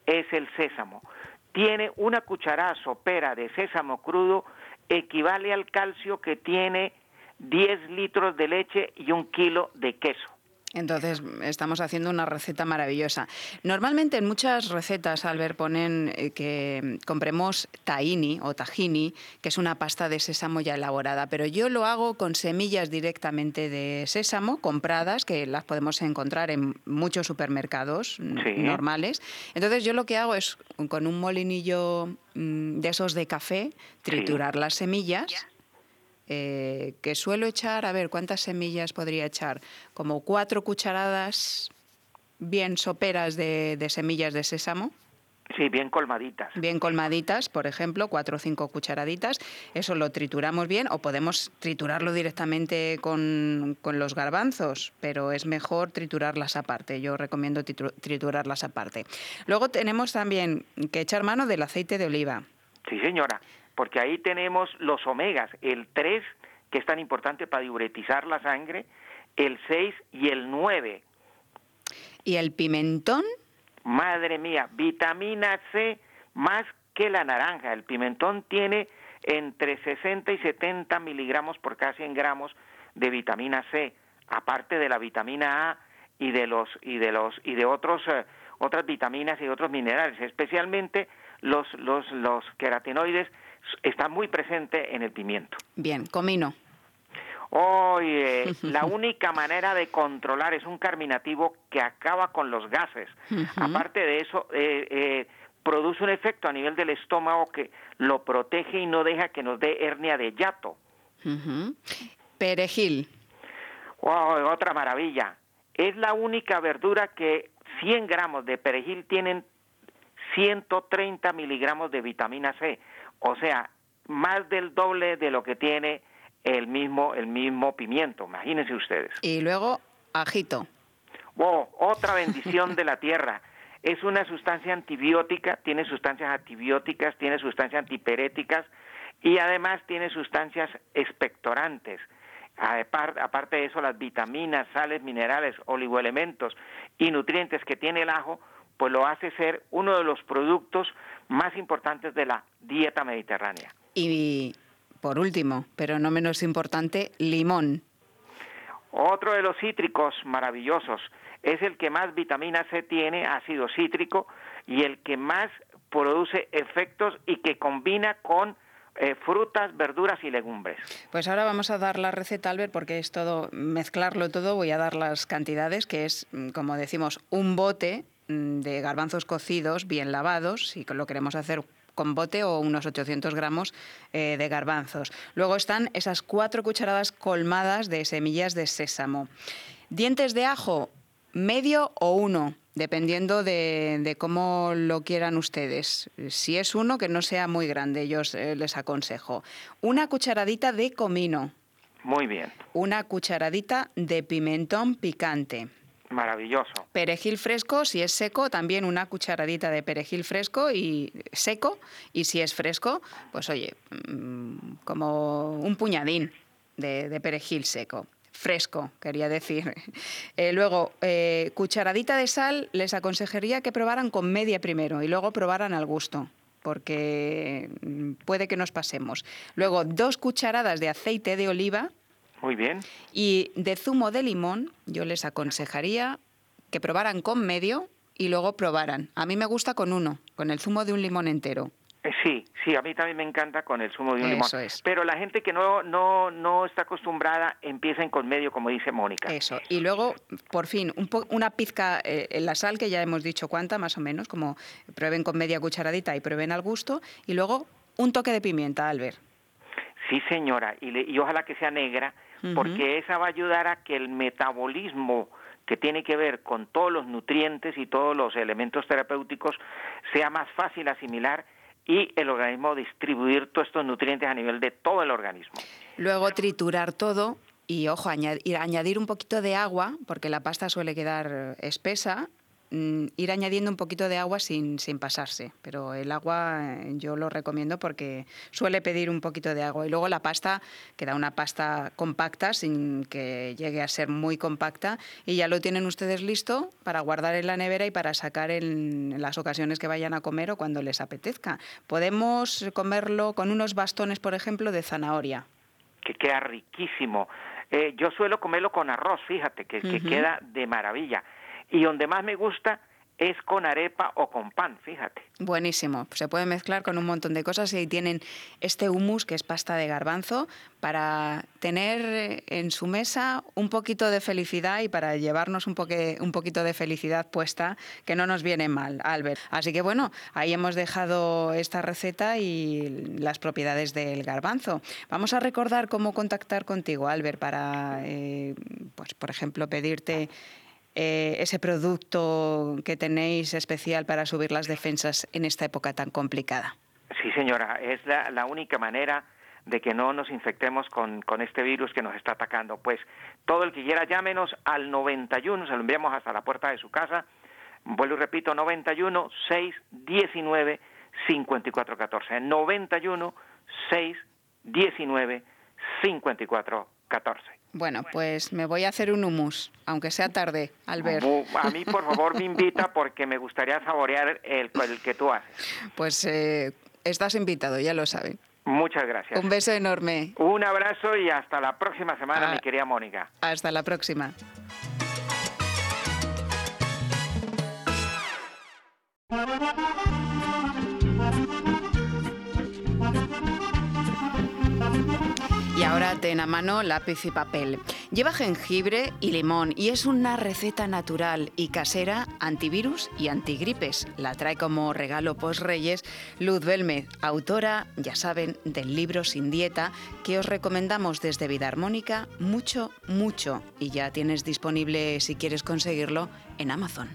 G: es el sésamo. Tiene una cucharada sopera de sésamo crudo equivale al calcio que tiene 10 litros de leche y un kilo de queso.
A: Entonces, estamos haciendo una receta maravillosa. Normalmente en muchas recetas, Albert, ponen eh, que compremos tahini o tahini, que es una pasta de sésamo ya elaborada, pero yo lo hago con semillas directamente de sésamo compradas, que las podemos encontrar en muchos supermercados mm,
G: Sí.
A: normales. Entonces, yo lo que hago es con un molinillo mm, de esos de café, triturar las semillas eh, que suelo echar, a ver, ¿cuántas semillas podría echar? Como cuatro cucharadas bien soperas de, de semillas de sésamo,
G: Sí, bien colmaditas.
A: bien colmaditas, por ejemplo, cuatro o cinco cucharaditas. Eso lo trituramos bien o podemos triturarlo directamente con, con los garbanzos, pero es mejor triturarlas aparte. Yo recomiendo tritu- triturarlas aparte. Luego tenemos también que echar mano del aceite de oliva.
G: Sí, señora, porque ahí tenemos los omegas, el 3, que es tan importante para diuretizar la sangre, el 6 y el 9.
A: Y el pimentón,
G: Madre mía, vitamina C más que la naranja. El pimentón tiene entre 60 y 70 miligramos por cada 100 gramos de vitamina C, aparte de la vitamina A y de los y de los y de otros eh, otras vitaminas y otros minerales, especialmente los los los queratinoides están muy presentes en el pimiento.
A: bien, comino.
G: Oye, la única manera de controlar es un carminativo que acaba con los gases. Aparte de eso, eh, eh, produce un efecto a nivel del estómago que lo protege y no deja que nos dé hernia de yato.
A: Perejil.
G: Wow, otra maravilla. Es la única verdura que 100 gramos de perejil tienen 130 miligramos de vitamina C. O sea, más del doble de lo que tiene el mismo, el mismo pimiento. Imagínense ustedes.
A: Y luego ajito.
G: Wow, otra bendición de la tierra. Es una sustancia antibiótica, tiene sustancias antibióticas, tiene sustancias antiperéticas y además tiene sustancias expectorantes. Apar- Aparte de eso, las vitaminas, sales, minerales, oligoelementos y nutrientes que tiene el ajo, pues lo hace ser uno de los productos más importantes de la dieta mediterránea.
A: Y por último, pero no menos importante, limón.
G: Otro de los cítricos maravillosos es el que más vitamina C tiene, ácido cítrico, y el que más produce efectos y que combina con eh, frutas, verduras y legumbres.
A: Pues ahora vamos a dar la receta, Albert, porque es todo, mezclarlo todo, voy a dar las cantidades, que es, mm, como decimos, un bote de garbanzos cocidos, bien lavados, si lo queremos hacer con bote o unos 800 gramos eh, de garbanzos. Luego están esas cuatro cucharadas colmadas de semillas de sésamo. Dientes de ajo, medio o uno, dependiendo de, de cómo lo quieran ustedes. Si es uno, que no sea muy grande, yo eh, les aconsejo. Una cucharadita de comino,
G: Muy bien,
A: una cucharadita de pimentón picante.
G: Maravilloso.
A: Perejil fresco, si es seco, también una cucharadita de perejil fresco y seco. Y si es fresco, pues oye, mm, como un puñadín de, perejil seco. fresco, quería decir. Eh, luego, eh, cucharadita de sal, les aconsejaría que probaran con media primero y luego probaran al gusto porque mm, puede que nos pasemos. Luego, dos cucharadas de aceite de oliva
G: Muy bien.
A: y de zumo de limón, yo les aconsejaría que probaran con medio y luego probaran. A mí me gusta con uno, con el zumo de un limón entero.
G: Eh, Sí, sí, a mí también me encanta con el zumo de un
A: Eso
G: limón.
A: es.
G: Pero la gente que no, no, no está acostumbrada, empiecen con medio, como dice Mónica.
A: Eso. Y luego, por fin, un po- una pizca, eh, en la sal, que ya hemos dicho cuánta, más o menos, como prueben con media cucharadita y prueben al gusto. Y luego, un toque de pimienta, Albert.
G: Sí, señora, y, le- y ojalá que sea negra, porque esa va a ayudar a que el metabolismo que tiene que ver con todos los nutrientes y todos los elementos terapéuticos sea más fácil asimilar y el organismo distribuir todos estos nutrientes a nivel de todo el organismo.
A: Luego, triturar todo y, ojo, añadir, añadir un poquito de agua, porque la pasta suele quedar espesa. Mm, ir añadiendo un poquito de agua sin, sin pasarse, pero el agua eh, yo lo recomiendo porque suele pedir un poquito de agua. Y luego la pasta queda una pasta compacta sin que llegue a ser muy compacta y ya lo tienen ustedes listo para guardar en la nevera y para sacar en, en las ocasiones que vayan a comer o cuando les apetezca. Podemos comerlo con unos bastones, por ejemplo, de zanahoria.
G: que queda riquísimo. Eh, yo suelo comerlo con arroz, fíjate, que, que queda de maravilla. Y donde más me gusta es con arepa o con pan, fíjate.
A: Buenísimo. Se puede mezclar con un montón de cosas y tienen este hummus, que es pasta de garbanzo, para tener en su mesa un poquito de felicidad y para llevarnos un, poque- un poquito de felicidad puesta, que no nos viene mal, Albert. Así que bueno, ahí hemos dejado esta receta y las propiedades del garbanzo. Vamos a recordar cómo contactar contigo, Albert, para, eh, pues, por ejemplo, pedirte eh, ese producto que tenéis especial para subir las defensas en esta época tan complicada.
G: Sí, señora, es la, única manera de que no nos infectemos con, con este virus que nos está atacando. Pues todo el que quiera llámenos al 91, se lo enviamos hasta la puerta de su casa. Vuelvo y repito, 91 619 5414. 91 619 5414.
A: Bueno, pues me voy a hacer un humus, aunque sea tarde, Albert.
G: A mí, por favor, me invita porque me gustaría saborear el, el que tú haces.
A: Pues eh, estás invitado, ya lo saben.
G: Muchas gracias.
A: Un beso enorme.
G: Un abrazo y hasta la próxima semana,
A: Ah.
G: mi querida Mónica.
A: Hasta la próxima. Y ahora ten a mano lápiz y papel. Lleva jengibre y limón y es una receta natural y casera antivirus y antigripes. La trae como regalo post-reyes Luz Belmez, autora, ya saben, del libro Sin Dieta, que os recomendamos desde Vida Armónica mucho, mucho. Y ya tienes disponible, si quieres conseguirlo, en Amazon.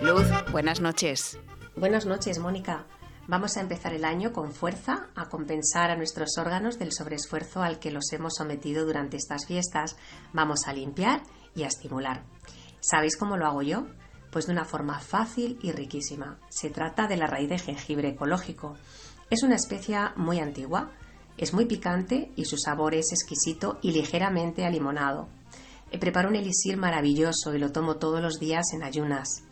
A: Luz, buenas noches.
H: Buenas noches, Mónica. Vamos a empezar el año con fuerza a compensar a nuestros órganos del sobreesfuerzo al que los hemos sometido durante estas fiestas. Vamos a limpiar y a estimular. ¿Sabéis cómo lo hago yo? Pues de una forma fácil y riquísima. Se trata de la raíz de jengibre ecológico. Es una especia muy antigua, es muy picante y su sabor es exquisito y ligeramente alimonado. Eh, Preparo un elixir maravilloso y lo tomo todos los días en ayunas.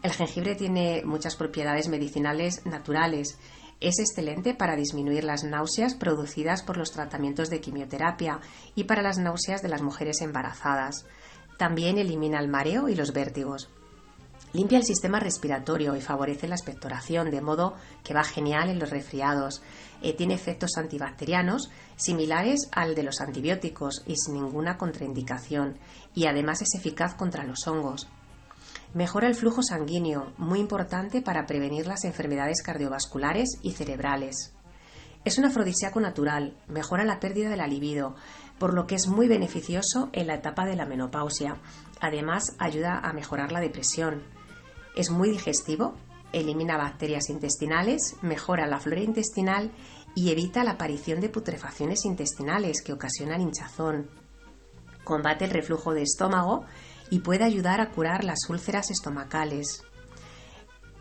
H: El jengibre tiene muchas propiedades medicinales naturales. Es excelente para disminuir las náuseas producidas por los tratamientos de quimioterapia y para las náuseas de las mujeres embarazadas. También elimina el mareo y los vértigos. Limpia el sistema respiratorio y favorece la expectoración, de modo que va genial en los resfriados. Eh, tiene efectos antibacterianos similares al de los antibióticos y sin ninguna contraindicación. Y además es eficaz contra los hongos. Mejora el flujo sanguíneo, muy importante para prevenir las enfermedades cardiovasculares y cerebrales. Es un afrodisíaco natural, mejora la pérdida de la libido, por lo que es muy beneficioso en la etapa de la menopausia. Además, ayuda a mejorar la depresión. Es muy digestivo, elimina bacterias intestinales, mejora la flora intestinal y evita la aparición de putrefacciones intestinales que ocasionan hinchazón. Combate el reflujo de estómago y puede ayudar a curar las úlceras estomacales.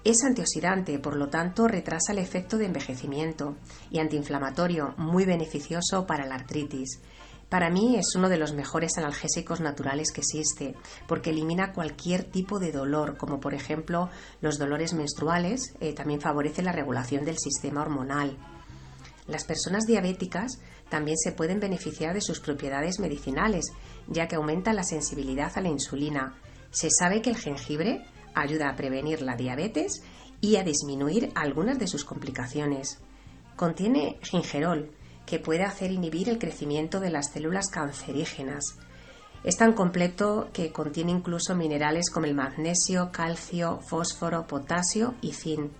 H: Es antioxidante, por lo tanto retrasa el efecto de envejecimiento y antiinflamatorio, muy beneficioso para la artritis. Para mí es uno de los mejores analgésicos naturales que existe, porque elimina cualquier tipo de dolor, como por ejemplo los dolores menstruales, eh, también favorece la regulación del sistema hormonal. Las personas diabéticas también se pueden beneficiar de sus propiedades medicinales, ya que aumenta la sensibilidad a la insulina. Se sabe que el jengibre ayuda a prevenir la diabetes y a disminuir algunas de sus complicaciones. Contiene gingerol, que puede hacer inhibir el crecimiento de las células cancerígenas. Es tan completo que contiene incluso minerales como el magnesio, calcio, fósforo, potasio y zinc,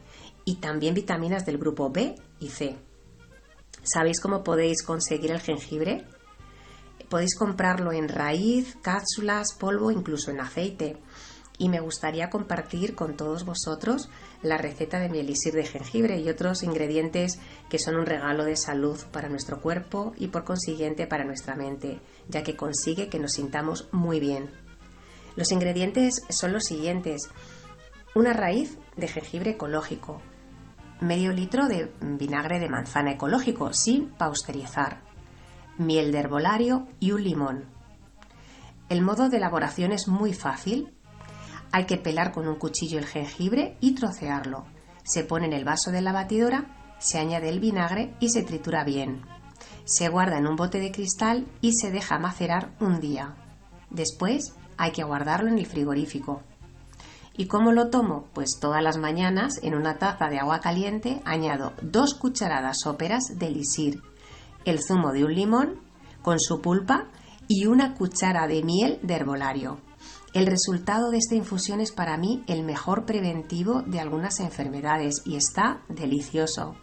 H: y también vitaminas del grupo B y C. ¿Sabéis cómo podéis conseguir el jengibre? Podéis comprarlo en raíz, cápsulas, polvo, incluso en aceite y me gustaría compartir con todos vosotros la receta de mi elixir de jengibre y otros ingredientes que son un regalo de salud para nuestro cuerpo y por consiguiente para nuestra mente, ya que consigue que nos sintamos muy bien. Los ingredientes son los siguientes. Una raíz de jengibre ecológico, medio litro de vinagre de manzana ecológico sin pausterizar, miel de herbolario y un limón. El modo de elaboración es muy fácil hay que pelar con un cuchillo el jengibre y trocearlo. Se pone en el vaso de la batidora, se añade el vinagre y se tritura bien. Se guarda en un bote de cristal y se deja macerar un día. Después hay que guardarlo en el frigorífico. ¿Y cómo lo tomo? Pues todas las mañanas en una taza de agua caliente añado dos cucharadas óperas de lisir, el zumo de un limón con su pulpa y una cuchara de miel de herbolario. El resultado de esta infusión es para mí el mejor preventivo de algunas enfermedades y está delicioso.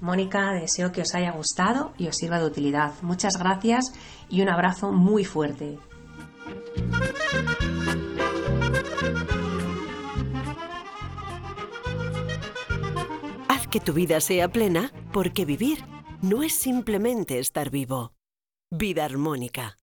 H: Mónica, deseo que os haya gustado y os sirva de utilidad. Muchas gracias y un abrazo muy fuerte.
B: Haz que tu vida sea plena porque vivir no es simplemente estar vivo. Vida armónica.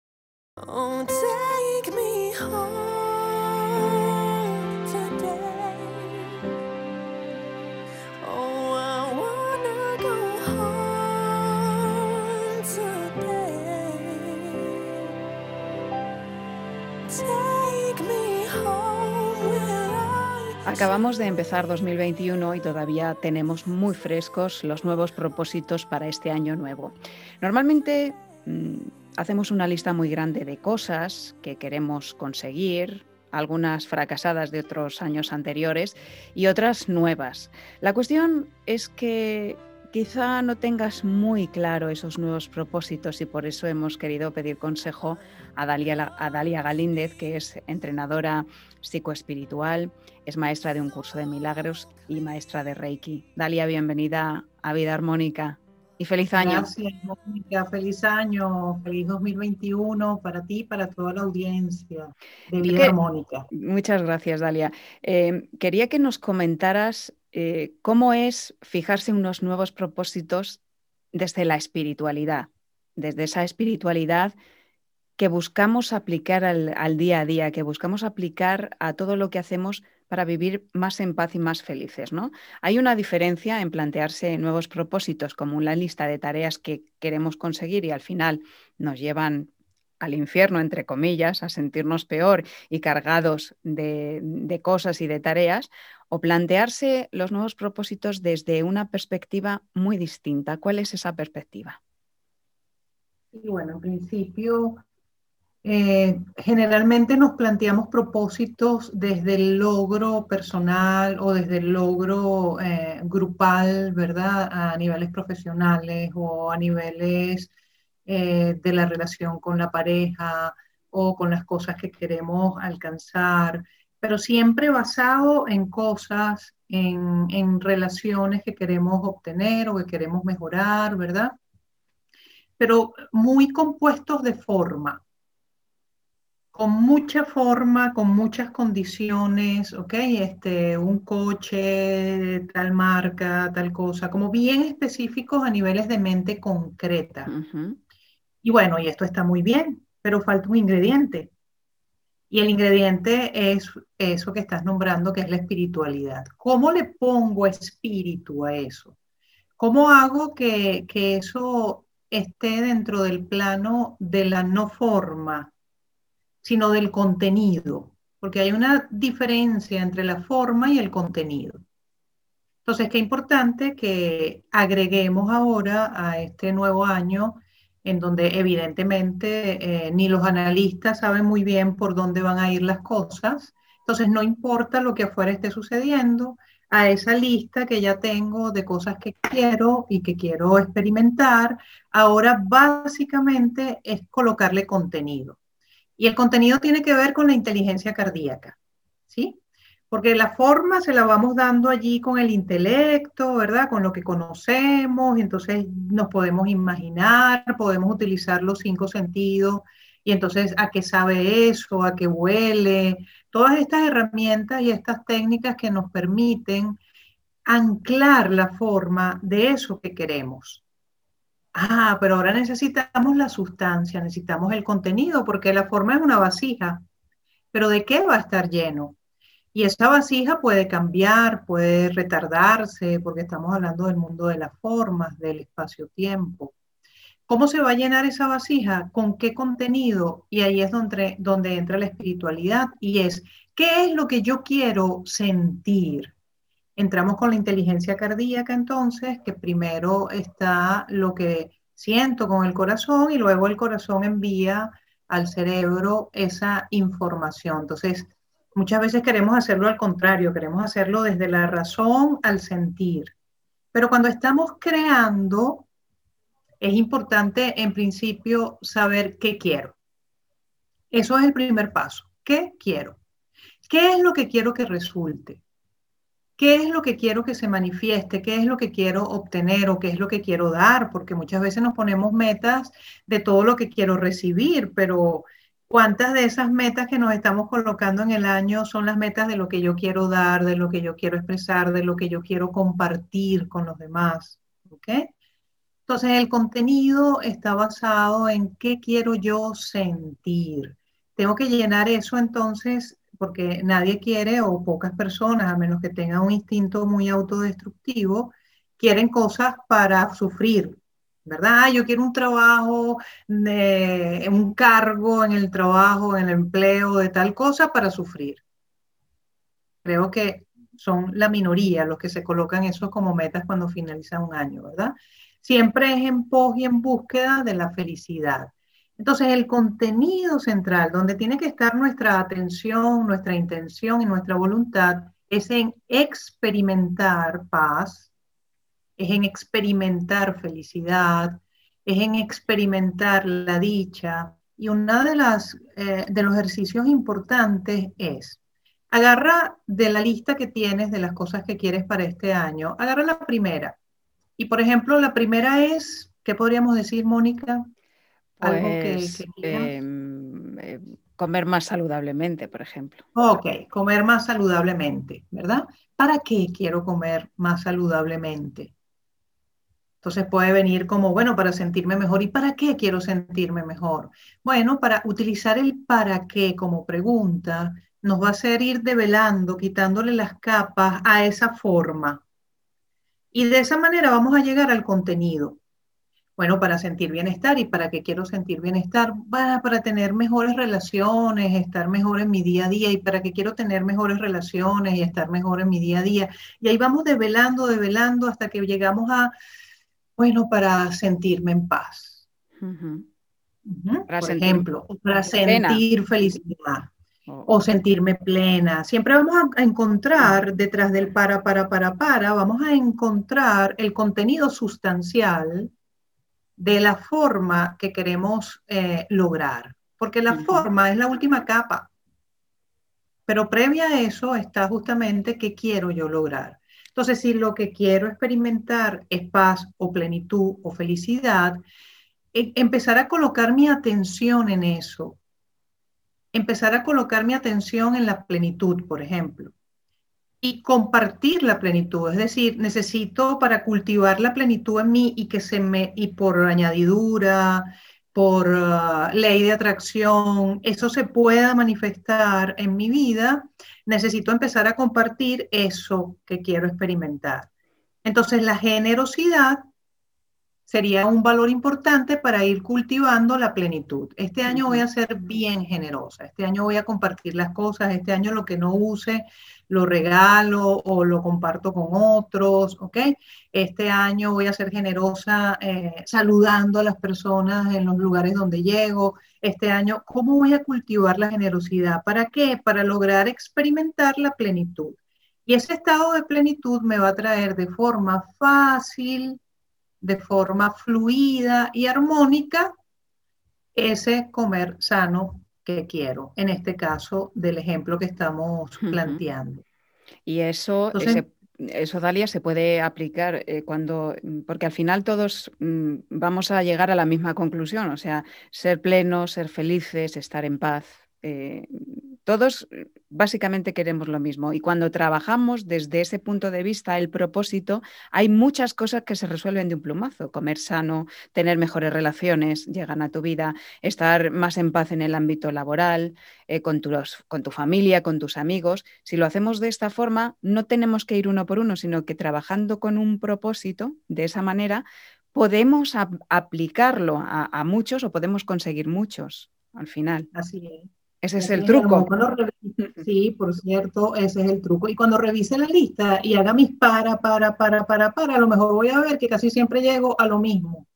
A: Acabamos de empezar 2021 y todavía tenemos muy frescos los nuevos propósitos para este año nuevo. Normalmente mm, hacemos una lista muy grande de cosas que queremos conseguir, algunas fracasadas de otros años anteriores y otras nuevas. La cuestión es que quizá no tengas muy claro esos nuevos propósitos y por eso hemos querido pedir consejo a Dalia, a Dalia Galíndez, que es entrenadora psicoespiritual, es maestra de un curso de milagros y maestra de Reiki. Dalia, bienvenida a Vida Armónica y feliz año.
I: Gracias, Mónica. Feliz año, feliz 2021 para ti y para toda la audiencia de Vida. Armónica.
A: Muchas gracias, Dalia. Eh, quería que nos comentaras eh, cómo es fijarse unos nuevos propósitos desde la espiritualidad, desde esa espiritualidad que buscamos aplicar al, al día a día, que buscamos aplicar a todo lo que hacemos para vivir más en paz y más felices, ¿no? Hay una diferencia en plantearse nuevos propósitos como una lista de tareas que queremos conseguir y al final nos llevan al infierno, entre comillas, a sentirnos peor y cargados de, cosas y de tareas, o plantearse los nuevos propósitos desde una perspectiva muy distinta. ¿Cuál es esa perspectiva?
I: Y bueno, en principio, eh, generalmente nos planteamos propósitos desde el logro personal o desde el logro eh, grupal, ¿verdad? A niveles profesionales o a niveles eh, de la relación con la pareja o con las cosas que queremos alcanzar, pero siempre basado en cosas, en, en relaciones que queremos obtener o que queremos mejorar, ¿verdad? Pero muy compuestos de forma con mucha forma, con muchas condiciones, ¿ok? Este, un coche, tal marca, tal cosa, como bien específicos a niveles de mente concreta. Y bueno, y esto está muy bien, pero falta un ingrediente. Y el ingrediente es eso que estás nombrando, que es la espiritualidad. ¿Cómo le pongo espíritu a eso? ¿Cómo hago que, que eso esté dentro del plano de la no forma, sino del contenido? Porque hay una diferencia entre la forma y el contenido. Entonces, qué importante que agreguemos ahora a este nuevo año en donde evidentemente eh, ni los analistas saben muy bien por dónde van a ir las cosas. Entonces, no importa lo que afuera esté sucediendo, a esa lista que ya tengo de cosas que quiero y que quiero experimentar, ahora básicamente es colocarle contenido. Y el contenido tiene que ver con la inteligencia cardíaca, ¿sí? porque la forma se la vamos dando allí con el intelecto, ¿verdad? Con lo que conocemos, entonces nos podemos imaginar, podemos utilizar los cinco sentidos, y entonces a qué sabe eso, a qué huele, todas estas herramientas y estas técnicas que nos permiten anclar la forma de eso que queremos. Ah, pero ahora necesitamos la sustancia, necesitamos el contenido, porque la forma es una vasija, pero ¿de qué va a estar lleno? Y esa vasija puede cambiar, puede retardarse, porque estamos hablando del mundo de las formas, del espacio-tiempo. ¿Cómo se va a llenar esa vasija? ¿Con qué contenido? Y ahí es donde, donde entra la espiritualidad y es, ¿qué es lo que yo quiero sentir? Entramos con la inteligencia cardíaca entonces, que primero está lo que siento con el corazón y luego el corazón envía al cerebro esa información. Entonces, Muchas veces queremos hacerlo al contrario, queremos hacerlo desde la razón al sentir. Pero cuando estamos creando, es importante en principio saber qué quiero. Eso es el primer paso. ¿Qué quiero? ¿Qué es lo que quiero que resulte? ¿Qué es lo que quiero que se manifieste? ¿Qué es lo que quiero obtener o qué es lo que quiero dar? Porque muchas veces nos ponemos metas de todo lo que quiero recibir, pero ¿Cuántas de esas metas que nos estamos colocando en el año son las metas de lo que yo quiero dar, de lo que yo quiero expresar, de lo que yo quiero compartir con los demás? ¿Ok? Entonces, el contenido está basado en qué quiero yo sentir. Tengo que llenar eso entonces porque nadie quiere o pocas personas, a menos que tengan un instinto muy autodestructivo, quieren cosas para sufrir, ¿verdad? Yo quiero un trabajo, de, un cargo en el trabajo, en el empleo de tal cosa para sufrir. Creo que son la minoría los que se colocan eso como metas cuando finaliza un año, ¿verdad? Siempre es en pos y en búsqueda de la felicidad. Entonces, el contenido central, donde tiene que estar nuestra atención, nuestra intención y nuestra voluntad, es en experimentar paz, es en experimentar felicidad, es en experimentar la dicha. Y uno de, las, eh, de los ejercicios importantes es, agarra de la lista que tienes de las cosas que quieres para este año, agarra la primera. Y por ejemplo, la primera es, ¿qué podríamos decir, Mónica?
A: Algo que, pues, em, eh, comer más saludablemente, por ejemplo.
I: Ok, comer más saludablemente, ¿verdad? ¿Para qué quiero comer más saludablemente? Entonces puede venir como, bueno, para sentirme mejor. ¿Y para qué quiero sentirme mejor? Bueno, para utilizar el para qué como pregunta nos va a hacer ir develando, quitándole las capas a esa forma. Y de esa manera vamos a llegar al contenido. Bueno, para sentir bienestar y para qué quiero sentir bienestar, para, para tener mejores relaciones, estar mejor en mi día a día y para qué quiero tener mejores relaciones y estar mejor en mi día a día. Y ahí vamos develando, develando hasta que llegamos a bueno, para sentirme en paz. Por ejemplo, para sentir felicidad oh. o sentirme plena. Siempre vamos a encontrar detrás del para, para, para, para, vamos a encontrar el contenido sustancial de la forma que queremos eh, lograr. Porque la forma es la última capa. Pero previa a eso está justamente qué quiero yo lograr. Entonces, si lo que quiero experimentar es paz o plenitud o felicidad, e, empezar a colocar mi atención en eso. Empezar a colocar mi atención en la plenitud, por ejemplo. Y compartir la plenitud, es decir, necesito para cultivar la plenitud en mí y que se me, y por añadidura, por ah, ley de atracción, eso se pueda manifestar en mi vida, necesito empezar a compartir eso que quiero experimentar. Entonces, la generosidad sería un valor importante para ir cultivando la plenitud. Este año voy a ser bien generosa, este año voy a compartir las cosas, este año lo que no use lo regalo o lo comparto con otros, ¿ok? Este año voy a ser generosa eh, saludando a las personas en los lugares donde llego. Este año, ¿cómo voy a cultivar la generosidad? ¿Para qué? Para lograr experimentar la plenitud. Y ese estado de plenitud me va a traer de forma fácil, de forma fluida y armónica ese comer sano que quiero, en este caso del ejemplo que estamos planteando.
A: Y eso,
I: Entonces-
A: ese- eso, Dalia, se puede aplicar eh, cuando, porque al final todos mm, vamos a llegar a la misma conclusión, o sea, ser plenos, ser felices, estar en paz. Eh, todos eh, básicamente queremos lo mismo. Y cuando trabajamos desde ese punto de vista, el propósito, hay muchas cosas que se resuelven de un plumazo. Comer sano, tener mejores relaciones, llegan a tu vida, estar más en paz en el ámbito laboral, eh, con, tus- con tu familia, con tus amigos. Si lo hacemos de esta forma, no tenemos que ir uno por uno, sino que trabajando con un propósito, de esa manera, podemos ap- aplicarlo a, a muchos o podemos conseguir muchos al final.
I: Así es.
A: Ese es el truco.
I: revise- sí, por cierto, ese es el truco. Y cuando revise la lista y haga mis para, para, para, para, para, a lo mejor voy a ver que casi siempre llego a lo mismo,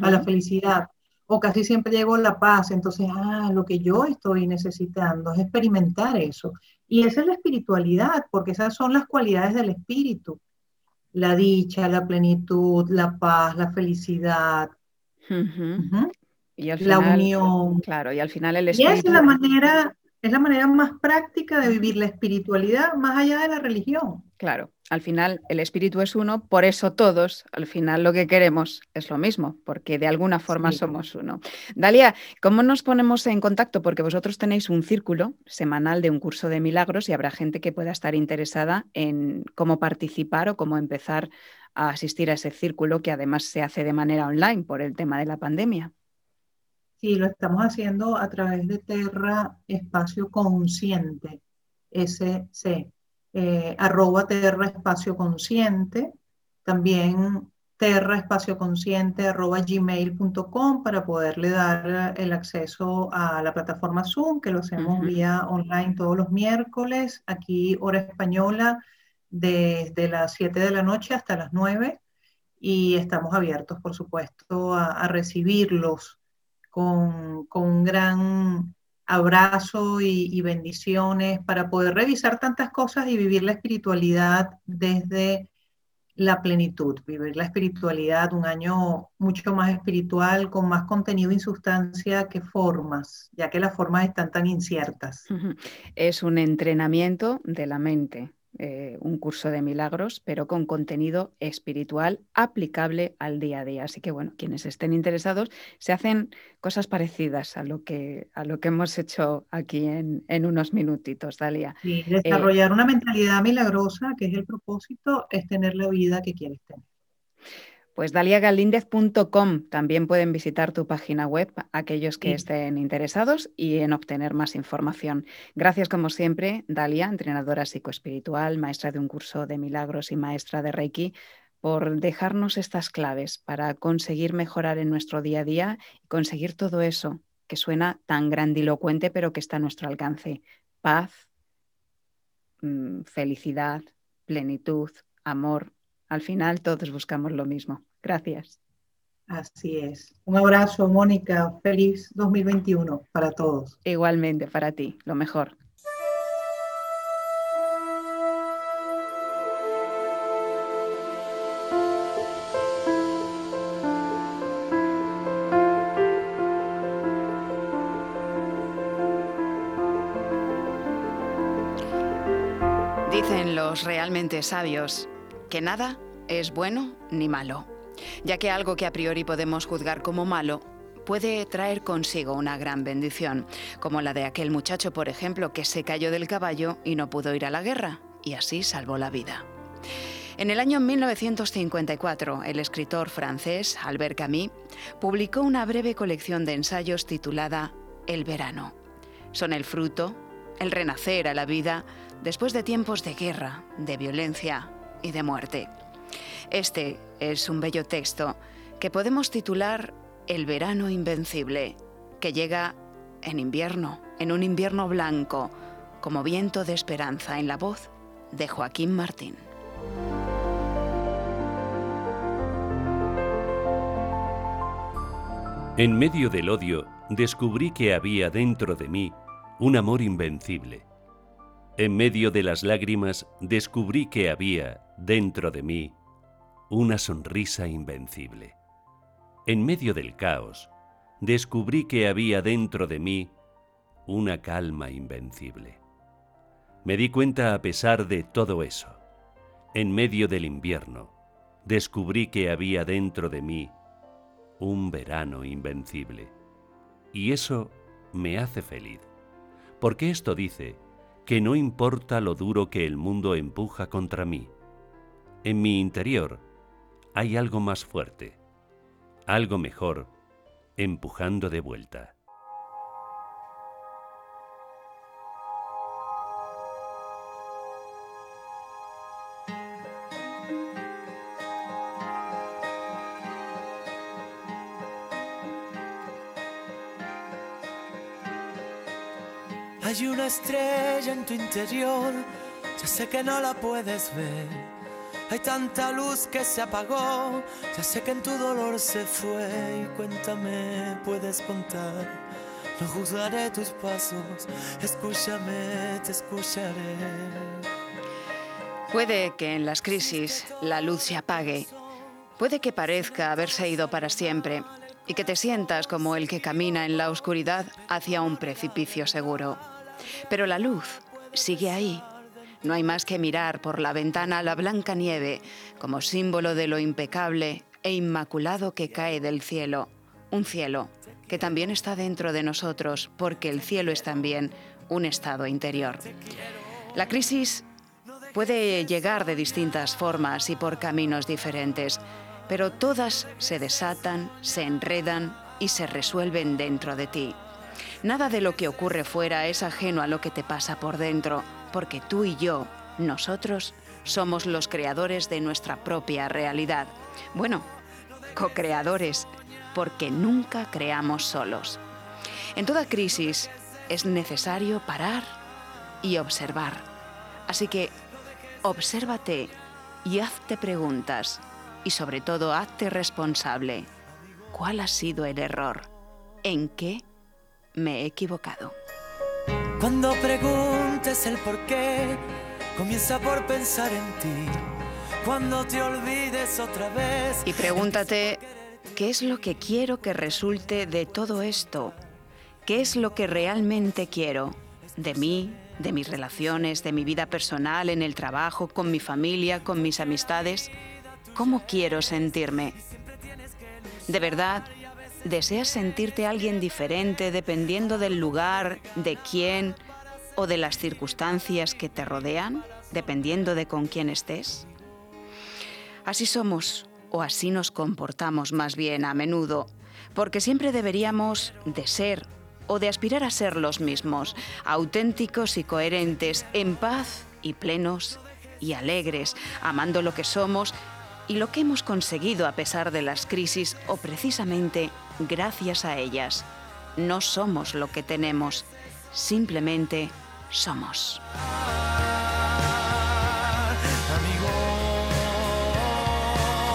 I: a la felicidad, o casi siempre llego a la paz. Entonces, ah, lo que yo estoy necesitando es experimentar eso. Y esa es la espiritualidad, porque esas son las cualidades del espíritu. La dicha, la plenitud, la paz, la felicidad,
A: ujú, Y al
I: la
A: final,
I: unión.
A: claro, y al final el
I: Y es la manera, es la manera más práctica de vivir la espiritualidad más allá de la religión.
A: claro, al final el espíritu es uno, por eso todos, al final lo que queremos es lo mismo, porque de alguna forma
I: Sí.
A: somos uno. Dalia, ¿cómo nos ponemos en contacto? Porque vosotros tenéis un círculo semanal de un curso de milagros y habrá gente que pueda estar interesada en cómo participar o cómo empezar a asistir a ese círculo que además se hace de manera online por el tema de la pandemia.
I: Sí, lo estamos haciendo a través de Terra Espacio Consciente, SC, eh, arroba Terra Espacio Consciente, también Terra Espacio Consciente arroba gmail.com para poderle dar el acceso a la plataforma Zoom, que lo hacemos
A: Ujú.
I: vía online todos los miércoles, aquí hora española, desde las 7 de la noche hasta las 9, y estamos abiertos, por supuesto, a, a recibirlos con, con un gran abrazo y, y bendiciones para poder revisar tantas cosas y vivir la espiritualidad desde la plenitud, vivir la espiritualidad, un año mucho más espiritual, con más contenido y sustancia que formas, ya que las formas están tan inciertas.
A: Es un entrenamiento de la mente, eh, un curso de milagros, pero con contenido espiritual aplicable al día a día. Así que, bueno, quienes estén interesados, se hacen cosas parecidas a lo que, a lo que hemos hecho aquí en, en unos minutitos, Dalia.
I: Y desarrollar una mentalidad milagrosa, que es el propósito, es tener la vida que quieres tener.
A: Pues daliagalíndez.com también pueden visitar tu página web aquellos que
I: Sí.
A: estén interesados y en obtener más información. Gracias como siempre, Dalia, entrenadora psicoespiritual, maestra de un curso de milagros y maestra de Reiki, por dejarnos estas claves para conseguir mejorar en nuestro día a día y conseguir todo eso que suena tan grandilocuente pero que está a nuestro alcance. Paz, mm, felicidad, plenitud, amor. Al final todos buscamos lo mismo. Gracias.
I: Así es. Un abrazo, Mónica. Feliz 2021 para todos.
A: Igualmente para ti, lo mejor. Dicen los realmente sabios que nada es bueno ni malo, ya que algo que a priori podemos juzgar como malo puede traer consigo una gran bendición, como la de aquel muchacho, por ejemplo, que se cayó del caballo y no pudo ir a la guerra, y así salvó la vida. En el año 1954, el escritor francés Albert Camus publicó una breve colección de ensayos titulada El verano. Son el fruto, el renacer a la vida después de tiempos de guerra, de violencia y de muerte. Este es un bello texto que podemos titular El verano invencible, que llega en invierno, en un invierno blanco, como viento de esperanza en la voz de Joaquín Martín.
J: En medio del odio, descubrí que había dentro de mí un amor invencible. En medio de las lágrimas, descubrí que había dentro de mí una sonrisa invencible. En medio del caos, descubrí que había dentro de mí una calma invencible. Me di cuenta a pesar de todo eso. En medio del invierno, descubrí que había dentro de mí un verano invencible. Y eso me hace feliz, porque esto dice que no importa lo duro que el mundo empuja contra mí, en mi interior hay algo más fuerte, algo mejor, empujando de vuelta.
C: Hay una estrella en tu interior, ya sé que no la puedes ver. Hay tanta luz que se apagó, ya sé que en tu dolor se fue. Y cuéntame, puedes contar. No juzgaré tus pasos, escúchame, te escucharé.
A: Puede que en las crisis la luz se apague. Puede que parezca haberse ido para siempre y que te sientas como el que camina en la oscuridad hacia un precipicio seguro. Pero la luz sigue ahí. No hay más que mirar por la ventana la blanca nieve como símbolo de lo impecable e inmaculado que cae del cielo. Un cielo que también está dentro de nosotros porque el cielo es también un estado interior. La crisis puede llegar de distintas formas y por caminos diferentes, pero todas se desatan, se enredan y se resuelven dentro de ti. Nada de lo que ocurre fuera es ajeno a lo que te pasa por dentro, porque tú y yo, nosotros, somos los creadores de nuestra propia realidad. Bueno, co-creadores, porque nunca creamos solos. En toda crisis es necesario parar y observar. Así que obsérvate y hazte preguntas y sobre todo hazte responsable. ¿Cuál ha sido el error? ¿En qué me he equivocado?
C: Cuando preguntes el por qué, comienza por pensar en ti. Cuando te olvides otra vez.
A: Y pregúntate, ¿qué es lo que quiero que resulte de todo esto? ¿Qué es lo que realmente quiero? De mí, de mis relaciones, de mi vida personal, en el trabajo, con mi familia, con mis amistades. ¿Cómo quiero sentirme? ¿De verdad deseas sentirte alguien diferente dependiendo del lugar, de quién o de las circunstancias que te rodean, dependiendo de con quién estés? Así somos o así nos comportamos más bien a menudo, porque siempre deberíamos de ser o de aspirar a ser los mismos, auténticos y coherentes, en paz y plenos y alegres, amando lo que somos y lo que hemos conseguido a pesar de las crisis o precisamente gracias a ellas. No somos lo que tenemos, simplemente somos.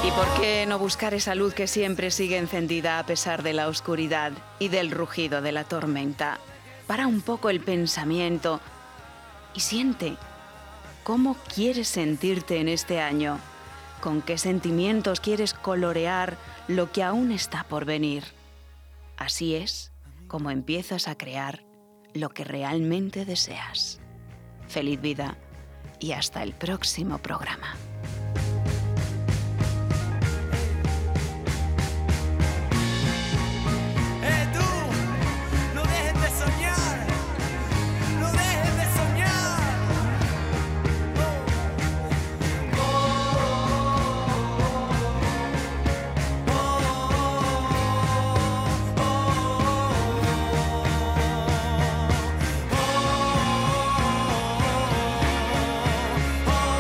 A: ¿Y por qué no buscar esa luz que siempre sigue encendida a pesar de la oscuridad y del rugido de la tormenta? Para un poco el pensamiento y siente cómo quieres sentirte en este año, con qué sentimientos quieres colorear lo que aún está por venir. Así es como empiezas a crear lo que realmente deseas. Feliz vida y hasta el próximo programa.